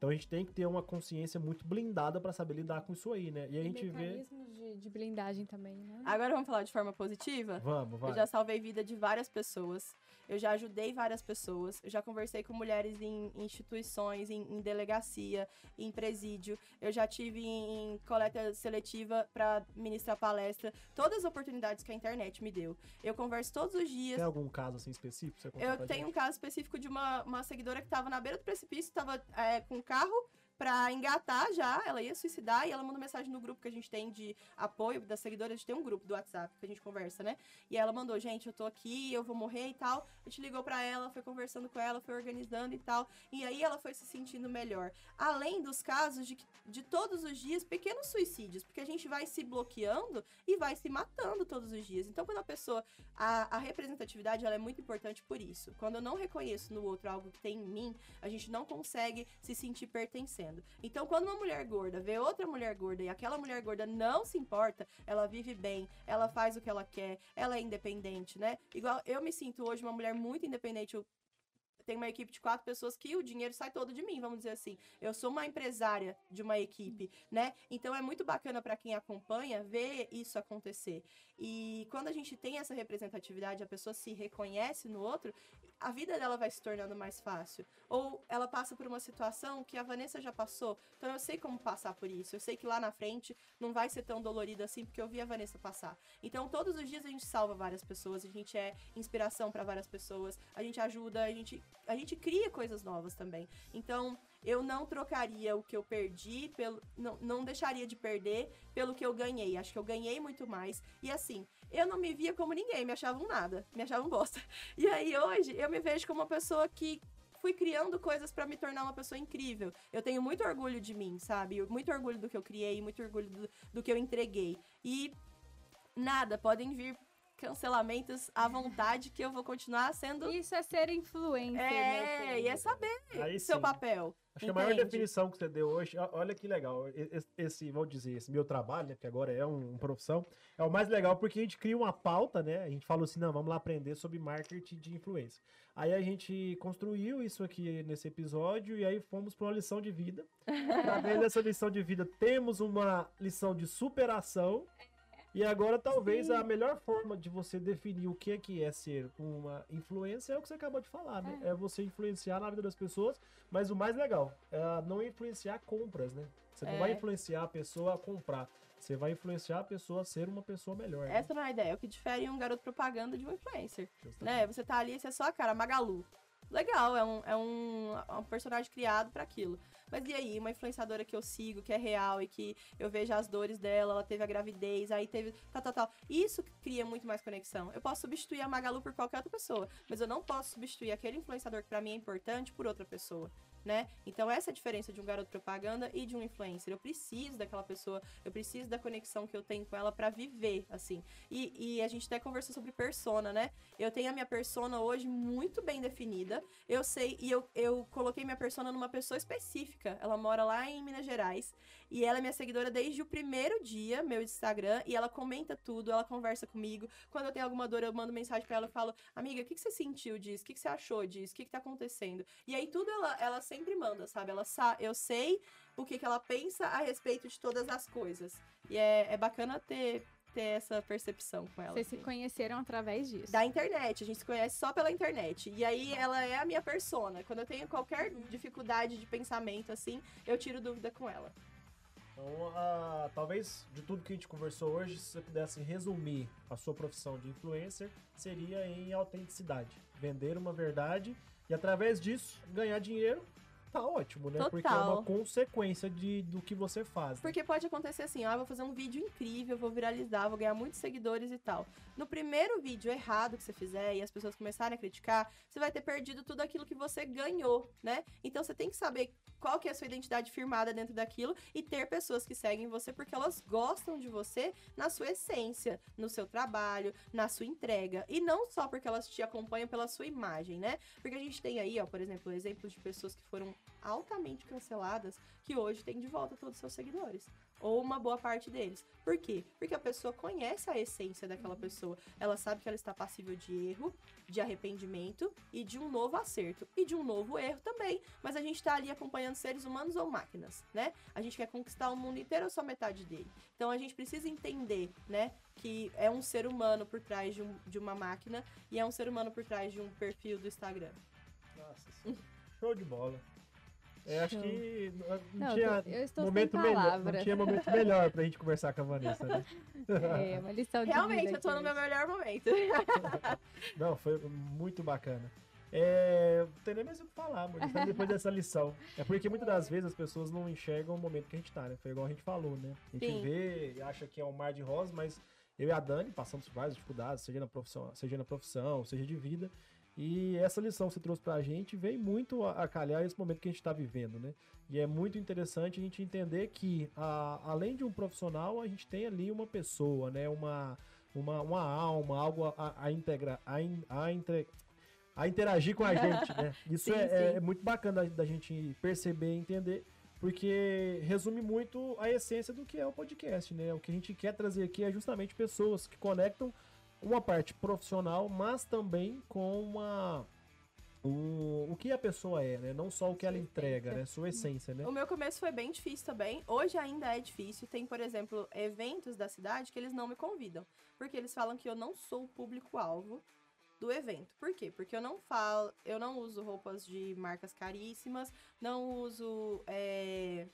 Então a gente tem que ter uma consciência muito blindada para saber lidar com isso aí, né? E a gente vê. De, de blindagem também, né? Agora vamos falar de forma positiva? Vamos, vai. Eu já salvei vida de várias pessoas. Eu já ajudei várias pessoas. Eu já conversei com mulheres em instituições, em, em delegacia, em presídio. Eu já tive em, em coleta seletiva para ministrar palestra. Todas as oportunidades que a internet me deu. Eu converso todos os dias. Tem algum caso assim específico? Você eu tenho um caso específico de uma, uma seguidora que estava na beira do precipício, estava é, com carro pra engatar já, ela ia suicidar e ela mandou mensagem no grupo que a gente tem de apoio das seguidoras, a gente tem um grupo do WhatsApp que a gente conversa, né? E ela mandou, gente, eu tô aqui, eu vou morrer e tal. A gente ligou pra ela, foi conversando com ela, foi organizando e tal. E aí ela foi se sentindo melhor. Além dos casos de, de todos os dias, pequenos suicídios, porque a gente vai se bloqueando e vai se matando todos os dias. Então, quando a pessoa. A, a representatividade ela é muito importante por isso. Quando eu não reconheço no outro algo que tem em mim, a gente não consegue se sentir pertencendo. Então, quando uma mulher gorda vê outra mulher gorda e aquela mulher gorda não se importa, ela vive bem, ela faz o que ela quer, ela é independente, né? Igual eu me sinto hoje uma mulher muito independente. Eu tenho uma equipe de quatro pessoas que o dinheiro sai todo de mim, vamos dizer assim. Eu sou uma empresária de uma equipe, né? Então é muito bacana para quem acompanha ver isso acontecer. E quando a gente tem essa representatividade, a pessoa se reconhece no outro, a vida dela vai se tornando mais fácil. Ou ela passa por uma situação que a Vanessa já passou, então eu sei como passar por isso. Eu sei que lá na frente não vai ser tão dolorido assim, porque eu vi a Vanessa passar. Então todos os dias a gente salva várias pessoas, a gente é inspiração para várias pessoas, a gente ajuda, a gente, a gente cria coisas novas também. Então eu não trocaria o que eu perdi, pelo, não, não deixaria de perder pelo que eu ganhei. Acho que eu ganhei muito mais. E assim, eu não me via como ninguém, me achavam nada, me achavam bosta. [LAUGHS] E aí hoje eu me vejo como uma pessoa que fui criando coisas para me tornar uma pessoa incrível. Eu tenho muito orgulho de mim, sabe? Muito orgulho do que eu criei, muito orgulho do, do que eu entreguei. E nada, podem vir cancelamentos à vontade que eu vou continuar sendo. Isso é ser influencer, É, meu e é saber Aí seu sim. papel. Acho que a maior definição que você deu hoje, olha que legal. Esse, esse, vou dizer, esse meu trabalho, né? Porque agora é um, um profissão, é o mais legal porque a gente cria uma pauta, né? A gente falou assim, não, vamos lá aprender sobre marketing de influência. Aí a gente construiu isso aqui nesse episódio e aí fomos para uma lição de vida. [LAUGHS] Através dessa lição de vida, temos uma lição de superação. E agora, talvez, a melhor forma de você definir o que é, que é ser uma influência é o que você acabou de falar, né? É, você influenciar na vida das pessoas, mas o mais legal é não influenciar compras, né? Você não É. vai influenciar a pessoa a comprar. Você vai influenciar a pessoa a ser uma pessoa melhor. né? Essa não é a ideia. É o que difere um garoto propaganda de um influencer. Justamente. Né? Você tá ali, você é só a cara, Magalu. Legal, é um, é um, é um personagem criado para aquilo. Mas e aí, uma influenciadora que eu sigo, que é real e que eu vejo as dores dela, ela teve a gravidez, aí teve tal, tal, tal. Isso cria muito mais conexão. Eu posso substituir a Magalu por qualquer outra pessoa, mas eu não posso substituir aquele influenciador que pra mim é importante por outra pessoa. Né? Então essa é a diferença de um garoto propaganda e de um influencer. Eu preciso daquela pessoa, eu preciso da conexão que eu tenho com ela pra viver, assim. E, e a gente até conversou sobre persona, né? Eu tenho a minha persona hoje muito bem definida. Eu sei, e eu, eu coloquei minha persona numa pessoa específica. Ela mora lá em Minas Gerais. E ela é minha seguidora desde o primeiro dia, meu Instagram. E ela comenta tudo, ela conversa comigo. Quando eu tenho alguma dor, eu mando mensagem pra ela e falo: Amiga, o que, que você sentiu disso? O que, que você achou disso? O que, que tá acontecendo? E aí tudo ela, ela sempre manda, sabe? Ela sa eu sei o que, que ela pensa a respeito de todas as coisas. E é, é bacana ter, ter essa percepção com ela. Vocês se assim. conheceram através disso. Da internet, a gente se conhece só pela internet. E aí ela é a minha persona. Quando eu tenho qualquer dificuldade de pensamento, assim, eu tiro dúvida com ela. Então, ah, talvez de tudo que a gente conversou hoje, se você pudesse resumir a sua profissão de influencer, seria em autenticidade. Vender uma verdade e através disso ganhar dinheiro, tá ótimo, né? Porque é uma Total. consequência de, do que você faz. né? Porque pode acontecer assim, ó, eu vou fazer um vídeo incrível, vou viralizar, vou ganhar muitos seguidores e tal. No primeiro vídeo errado que você fizer e as pessoas começarem a criticar, você vai ter perdido tudo aquilo que você ganhou, né? Então você tem que saber qual que é a sua identidade firmada dentro daquilo e ter pessoas que seguem você porque elas gostam de você na sua essência, no seu trabalho, na sua entrega. E não só porque elas te acompanham pela sua imagem, né? Porque a gente tem aí, ó, por exemplo, exemplos de pessoas que foram altamente canceladas que hoje tem de volta todos os seus seguidores. Ou uma boa parte deles. Por quê? Porque a pessoa conhece a essência daquela pessoa. Ela sabe que ela está passível de erro, de arrependimento e de um novo acerto. E de um novo erro também. Mas a gente está ali acompanhando seres humanos ou máquinas, né? A gente quer conquistar o mundo inteiro ou só metade dele. Então a gente precisa entender, né? Que é um ser humano por trás de, um- de uma máquina e é um ser humano por trás de um perfil do Instagram. Nossa, show de bola. É, acho que não, não tinha eu estou momento melhor, não tinha momento melhor pra gente conversar com a Vanessa, né? É, uma lição de Realmente, vida eu tô no meu melhor momento. [LAUGHS] Não, foi muito bacana. É, não tem nem mais o que falar, amor, depois [LAUGHS] dessa lição. É porque muitas das vezes as pessoas não enxergam o momento que a gente tá, né? Foi igual a gente falou, né? A gente Sim. vê e acha que é um mar de rosas, mas eu e a Dani passamos por várias dificuldades, seja na profissão, seja na profissão, seja de vida. E essa lição que você trouxe pra gente veio muito a, a calhar esse momento que a gente tá vivendo, né? E é muito interessante a gente entender que, a- além de um profissional, a gente tem ali uma pessoa, né? Uma, uma, uma alma, algo a, a, a integra, a, in- a, entre- a interagir com a [LAUGHS] gente, né? Isso Sim, é, é- sim. é muito bacana da, da gente perceber e entender porque resume muito a essência do que é o podcast, né? O que a gente quer trazer aqui é justamente pessoas que conectam uma parte profissional, mas também com uma o, o que a pessoa é, né? Não só o que ela entrega, né? Sua essência, né? O meu começo foi bem difícil também. Hoje ainda é difícil. Tem, por exemplo, eventos da cidade que eles não me convidam. Porque eles falam que eu não sou o público-alvo do evento. Por quê? Porque eu não falo, eu não uso roupas de marcas caríssimas, não uso. É,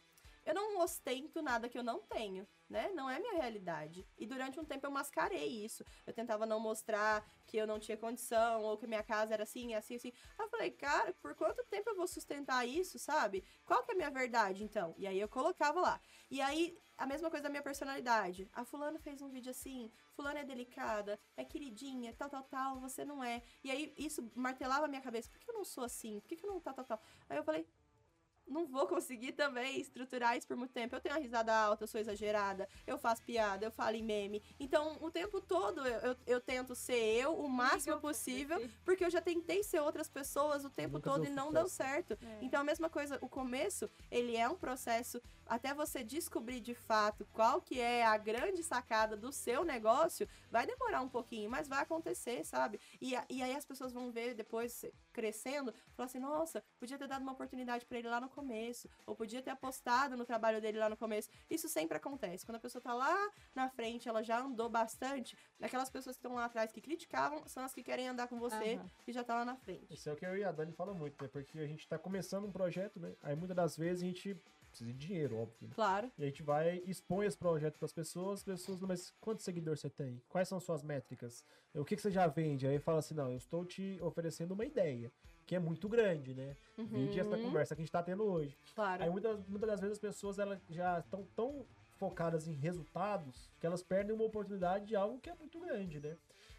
eu não ostento nada que eu não tenho né? Não é minha realidade. E durante um tempo eu mascarei isso. Eu tentava não mostrar que eu não tinha condição ou que minha casa era assim, assim, assim. Aí eu falei, cara, por quanto tempo eu vou sustentar isso, sabe? Qual que é a minha verdade, então? E aí eu colocava lá. E aí, a mesma coisa da minha personalidade. A fulana fez um vídeo assim, fulana é delicada, é queridinha, tal, tal, tal, você não é. E aí isso martelava a minha cabeça. Por que eu não sou assim? Por que, que eu não tal, tal, tal? Aí eu falei, não vou conseguir também estruturar isso por muito tempo. Eu tenho a risada alta, eu sou exagerada, eu faço piada, eu falo em meme. Então, o tempo todo eu, eu, eu tento ser eu o máximo possível, porque eu já tentei ser outras pessoas o tempo todo e não deu certo. É. Então, a mesma coisa, o começo, ele é um processo até você descobrir de fato qual que é a grande sacada do seu negócio, vai demorar um pouquinho, mas vai acontecer, sabe? E, e aí as pessoas vão ver depois crescendo, falar assim, nossa, podia ter dado uma oportunidade para ele lá no começo, ou podia ter apostado no trabalho dele lá no começo. Isso sempre acontece. Quando a pessoa tá lá na frente, ela já andou bastante, aquelas pessoas que estão lá atrás que criticavam são as que querem andar com você uhum. e já tá lá na frente. Isso é o que eu e a Dani falam muito, né? Porque a gente tá começando um projeto, né? Aí muitas das vezes a gente precisa de dinheiro, óbvio. Né? Claro. E a gente vai expõe esse projeto para as pessoas, as pessoas, mas quantos seguidores você tem? Quais são suas métricas? O que, que você já vende? Aí fala assim, não, eu estou te oferecendo uma ideia, que é muito grande, né? Uhum. Vide essa conversa que a gente está tendo hoje. Claro. Aí muitas, muitas das vezes as pessoas elas já estão tão focadas em resultados que elas perdem uma oportunidade de algo que é muito grande, né?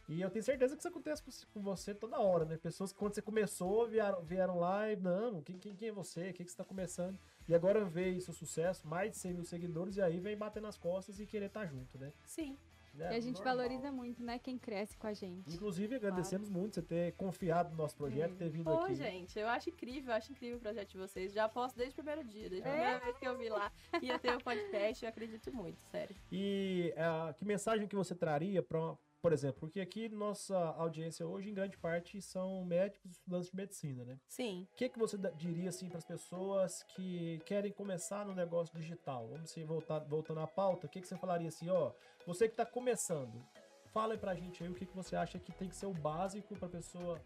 E eu tenho certeza que isso acontece com você toda hora, né? Pessoas que quando você começou vieram, vieram lá e, não, quem, quem, quem é você? O que, que você está começando? E agora vê seu sucesso, mais de 100 mil seguidores, e aí vem bater nas costas e querer estar tá junto, né? Sim. É, e a gente normal. valoriza muito, né, quem cresce com a gente. Inclusive, agradecemos claro. muito você ter confiado no nosso projeto, ter vindo Pô, aqui. gente, eu acho incrível, eu acho incrível o projeto de vocês. Já posto desde o primeiro dia, desde a primeira é. vez que eu vi lá que ia ter o um podcast, eu acredito muito, sério. E uh, que mensagem que você traria para por exemplo, porque aqui nossa audiência hoje, em grande parte, são médicos e estudantes de medicina, né? Sim. O que, que você diria, assim, para as pessoas que querem começar no negócio digital? Vamos se voltar, voltando à pauta, o que, que você falaria assim, ó, você que está começando, fala aí pra gente aí o que, que você acha que tem que ser o básico para a pessoa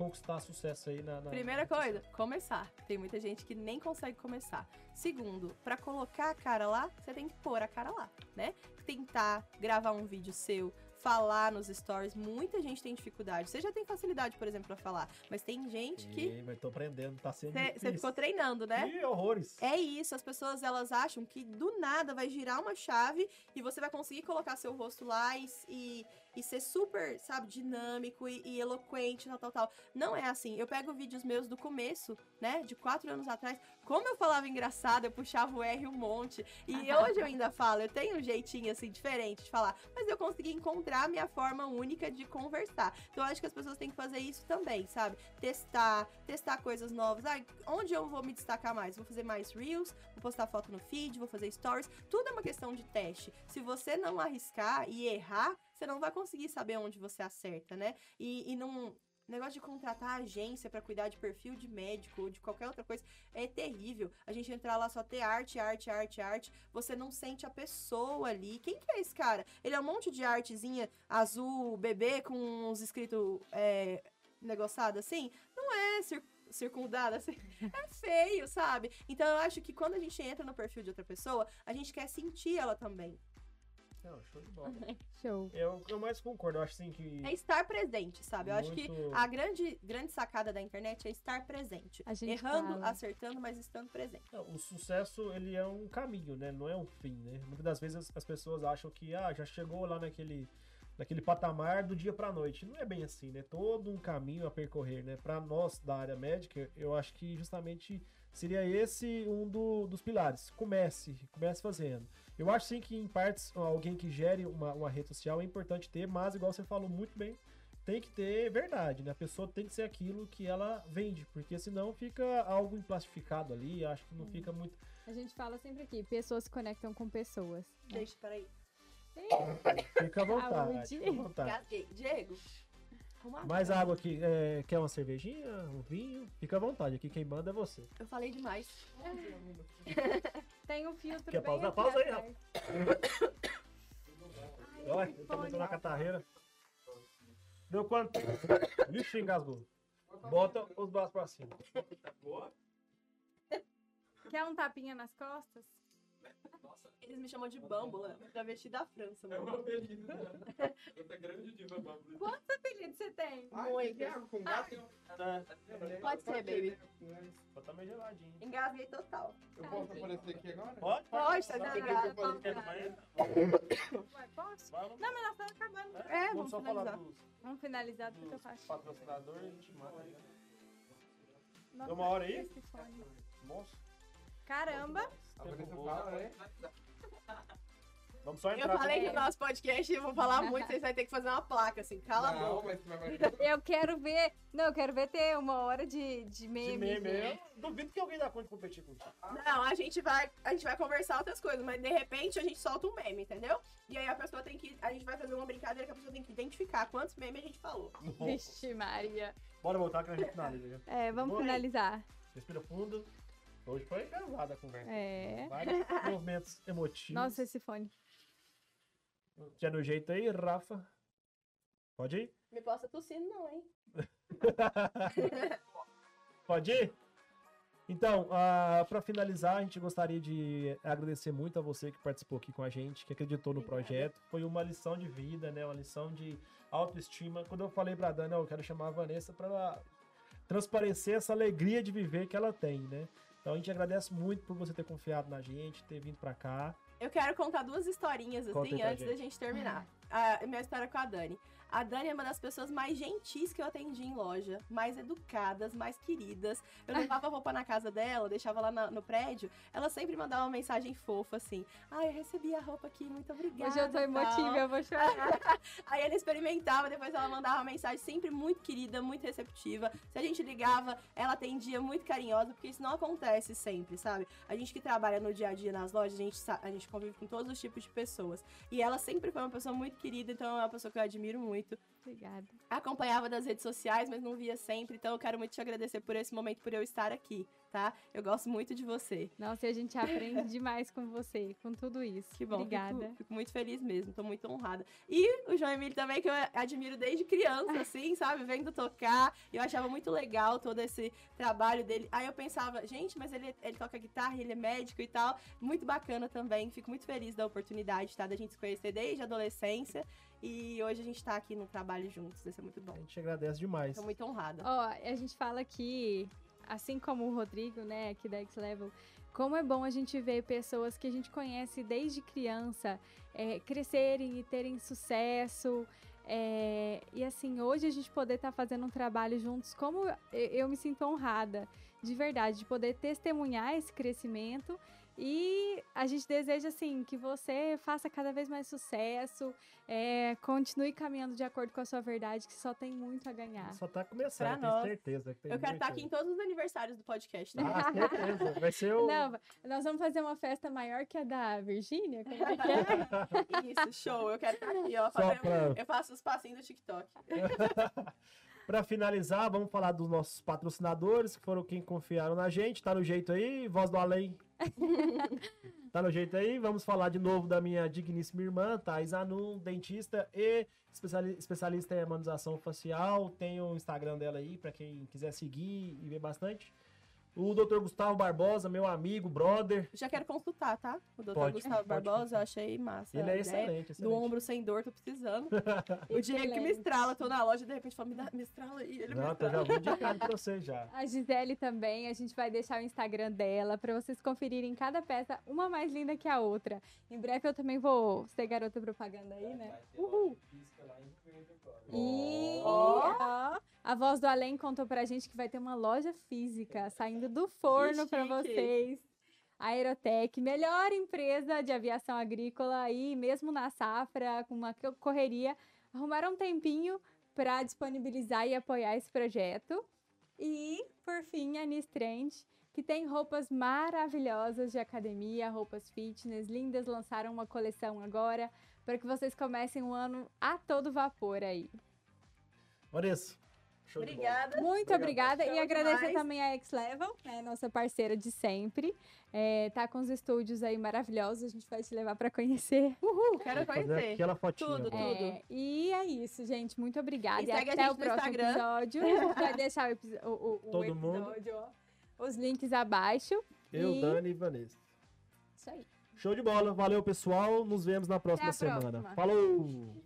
conquistar sucesso aí na. na Primeira na coisa, começar. Tem muita gente que nem consegue começar. Segundo, para colocar a cara lá, você tem que pôr a cara lá, né? Tentar gravar um vídeo seu, falar nos stories. Muita gente tem dificuldade. Você já tem facilidade, por exemplo, para falar, mas tem gente que. Sim, mas tô aprendendo, tá sendo. Você ficou treinando, né? Que horrores. É isso, as pessoas elas acham que do nada vai girar uma chave e você vai conseguir colocar seu rosto lá e, e e ser super, sabe, dinâmico e, e, eloquente, tal, tal, tal. Não é assim. Eu pego vídeos meus do começo, né, de quatro anos atrás, como eu falava engraçado, eu puxava o R um monte. E hoje eu ainda falo, eu tenho um jeitinho, assim, diferente de falar, mas eu consegui encontrar a minha forma única de conversar. Então eu acho que as pessoas têm que fazer isso também, sabe? Testar, testar coisas novas. Ah, onde eu vou me destacar mais? Vou fazer mais Reels, vou postar foto no feed, vou fazer stories. Tudo é uma questão de teste. Se você não arriscar e errar, você não vai conseguir saber onde você acerta, né? E, e não. Negócio de contratar agência para cuidar de perfil de médico ou de qualquer outra coisa é terrível. A gente entrar lá só ter arte, arte, arte, arte. Você não sente a pessoa ali. Quem que é esse cara? Ele é um monte de artezinha azul, bebê, com uns escritos é, negociado assim? Não é cir circundada, assim. [LAUGHS] É feio, sabe? Então eu acho que quando a gente entra no perfil de outra pessoa, a gente quer sentir ela também. Não, show de bola. [LAUGHS] show. Eu, eu mais concordo, eu acho assim que. É estar presente, sabe? Eu acho que a grande, grande sacada da internet é estar presente. Errando, fala. acertando, mas estando presente. Não, o sucesso, ele é um caminho, né? Não é um fim, né? Muitas das vezes as, as pessoas acham que, ah, já chegou lá naquele naquele patamar do dia para noite. Não é bem assim, né? Todo um caminho a percorrer, né? Para nós da área médica, eu acho que justamente seria esse um do, dos pilares. Comece, comece fazendo. Eu acho sim que em partes alguém que gere uma, uma rede social é importante ter, mas igual você falou muito bem, tem que ter verdade, né? A pessoa tem que ser aquilo que ela vende, porque senão fica algo emplastificado ali, acho que não Hum. fica muito. A gente fala sempre aqui, pessoas se conectam com pessoas. Deixa, peraí. Fica à vontade. Fica à vontade. Diego. Mais água aqui. é, quer uma cervejinha? Um vinho? Fica à vontade. Aqui quem manda é você. Eu falei demais. [LAUGHS] Tem um filtro Quer bem pausar? aqui Pausa aí, atrás. [COUGHS] Olha, eu tô na catarreira. Deu quanto? Vixe, engasgou. Bota os braços pra cima. Quer um tapinha nas costas? Eles me chamam de bâmbula, travesti da França, É mano. uma apelido. Outra grande diva Bambu. Quantos apelidos você tem? Muito. Tem água com gato? Pode ser, baby. Tá meio geladinho. Engasguei total. Eu posso aparecer aqui agora? Pode? Pode, tá Tá, desligado. tá, tá, Quer banheiro? Posso? Vai, vamos. Não, mas nós estamos acabando. É, Vamos vamos só falar finalizar. dos, Vamos finalizar porque eu dos faço. patrocinadores e a gente manda aí. Nossa, Deu uma hora aí? esse fone. Moço. Caramba! A Vanessa fala, né? [LAUGHS] Vamos só Eu entrar. falei que o nosso podcast, eu vou falar muito, vocês vão ter que fazer uma placa, assim, cala a boca. [LAUGHS] Eu quero ver. Não, eu quero ver ter uma hora de, de De meme. meme. né? Eu duvido que alguém dá conta de competir com isso. Não, a gente vai, a gente vai conversar outras coisas, mas de repente a gente solta um meme, entendeu? E aí a pessoa tem que, a gente vai fazer uma brincadeira que a pessoa tem que identificar quantos memes a gente falou. Vixe, Maria. Bora voltar que a gente finaliza. É, vamos finalizar. Respira fundo. Hoje foi pesada a conversa. É. Vários [LAUGHS] movimentos emotivos. Nossa, esse fone. Já no jeito aí, Rafa. Pode ir? Me posta tossindo não, hein? [LAUGHS] Pode ir? Então, para finalizar, a gente gostaria de agradecer muito a você que participou aqui com a gente, que acreditou no projeto. Foi uma lição de vida, né? Uma lição de autoestima. Quando eu falei pra Dani, "Ó, eu quero chamar a Vanessa para transparecer essa alegria de viver que ela tem, né? Então a gente agradece muito por você ter confiado na gente, ter vindo pra cá. Eu quero contar duas historinhas, assim, antes da gente. gente terminar. A minha história com a Dani. A Dani é uma das pessoas mais gentis que eu atendi em loja, mais educadas, mais queridas. Eu levava roupa na casa dela, deixava lá na- no prédio, ela sempre mandava uma mensagem fofa, assim. Ai, eu recebi a roupa aqui, muito obrigada. Hoje eu tô tal." emotiva, eu vou chorar. [LAUGHS] Aí ela experimentava, depois ela mandava uma mensagem sempre muito querida, muito receptiva. Se a gente ligava, ela atendia muito carinhosa, porque isso não acontece sempre, sabe? A gente que trabalha no dia a dia nas lojas, a gente, a gente convive com todos os tipos de pessoas. E ela sempre foi uma pessoa muito querida, então é uma pessoa que eu admiro muito. Obrigada. Acompanhava das redes sociais, mas não via sempre, então eu quero muito te agradecer por esse momento, por eu estar aqui, tá? Eu gosto muito de você. Nossa, e a gente aprende [LAUGHS] demais com você, com tudo isso. Que bom. Obrigada. Fico, fico muito feliz mesmo, tô muito honrada. E o João Emílio também, que eu admiro desde criança, [LAUGHS] assim, sabe? Vendo tocar. Eu achava muito legal todo esse trabalho dele. Aí eu pensava, gente, mas ele, ele toca guitarra, ele é médico e tal. Muito bacana também. Fico muito feliz da oportunidade, tá? Da gente se conhecer desde a adolescência. E hoje a gente tá aqui no trabalho juntos. Isso é muito bom. A gente agradece demais. Tô muito honrada. Ó, a gente fala que, assim como o Rodrigo, né, aqui da X-Level, como é bom a gente ver pessoas que a gente conhece desde criança é, crescerem e terem sucesso. é, e assim, hoje a gente poder estar fazendo um trabalho juntos, como eu, eu me sinto honrada, de verdade, de poder testemunhar esse crescimento. E a gente deseja, assim, que você faça cada vez mais sucesso, é, continue caminhando de acordo com a sua verdade, que só tem muito a ganhar. Só tá começando, Pra tenho nós. certeza. Que tem Eu quero estar aqui em todos os aniversários do podcast, tá? Ah, certeza. Vai ser [LAUGHS] o. Não, nós vamos fazer uma festa maior que a da Virgínia? Como é que é? [LAUGHS] Isso, show. Eu quero estar aqui, ó. Pra- Eu faço os passinhos do TikTok. [LAUGHS] Pra finalizar, vamos falar dos nossos patrocinadores, que foram quem confiaram na gente. Tá no jeito aí, voz do além. [LAUGHS] tá no jeito aí. Vamos falar de novo da minha digníssima irmã, Thais Anum, dentista e especiali- especialista em harmonização facial. Tem o Instagram dela aí, pra quem quiser seguir e ver bastante. O Dr. Gustavo Barbosa, meu amigo, brother. Já quero consultar, tá? O doutor Pode, Gustavo pode Barbosa, eu achei massa. Ele é ideia. excelente, excelente. Do ombro sem dor, tô precisando. [LAUGHS] [LAUGHS] o Diego que me estrala, tô na loja, de repente fala, me, dá, me estrala aí. Ele me Não, então estrala. já vou indicar [LAUGHS] pra você já. A Gisele também, a gente vai deixar o Instagram dela para vocês conferirem cada peça, uma mais linda que a outra. Em breve eu também vou ser garota propaganda aí, né? Uhul! E ó, a voz do além contou pra gente que vai ter uma loja física saindo do forno chique. vocês. A Aerotech, melhor empresa de aviação agrícola aí, mesmo na safra, com uma co- correria, arrumaram um tempinho para disponibilizar e apoiar esse projeto. E, por fim, a Nis Trend, que tem roupas maravilhosas de academia, roupas fitness, lindas, lançaram uma coleção agora para que vocês comecem o ano a todo vapor aí. Vanessa. show. Obrigada. Muito obrigada Show e agradecer demais. também a X-Level, né, nossa parceira de sempre. É, tá com os estúdios aí maravilhosos, a gente vai te levar para conhecer. Uhul, quero conhecer. aquela fotinha. Tudo, agora. tudo. É, e é isso, gente. Muito obrigada. E E, segue a até gente o no próximo Instagram. episódio. A gente vai deixar o, o- o- o Todo mundo. episódio, ó, os links abaixo. Eu, E- Dani e Vanessa. Isso aí. Show de bola. Valeu, pessoal. Nos vemos na próxima a semana. próxima. Falou!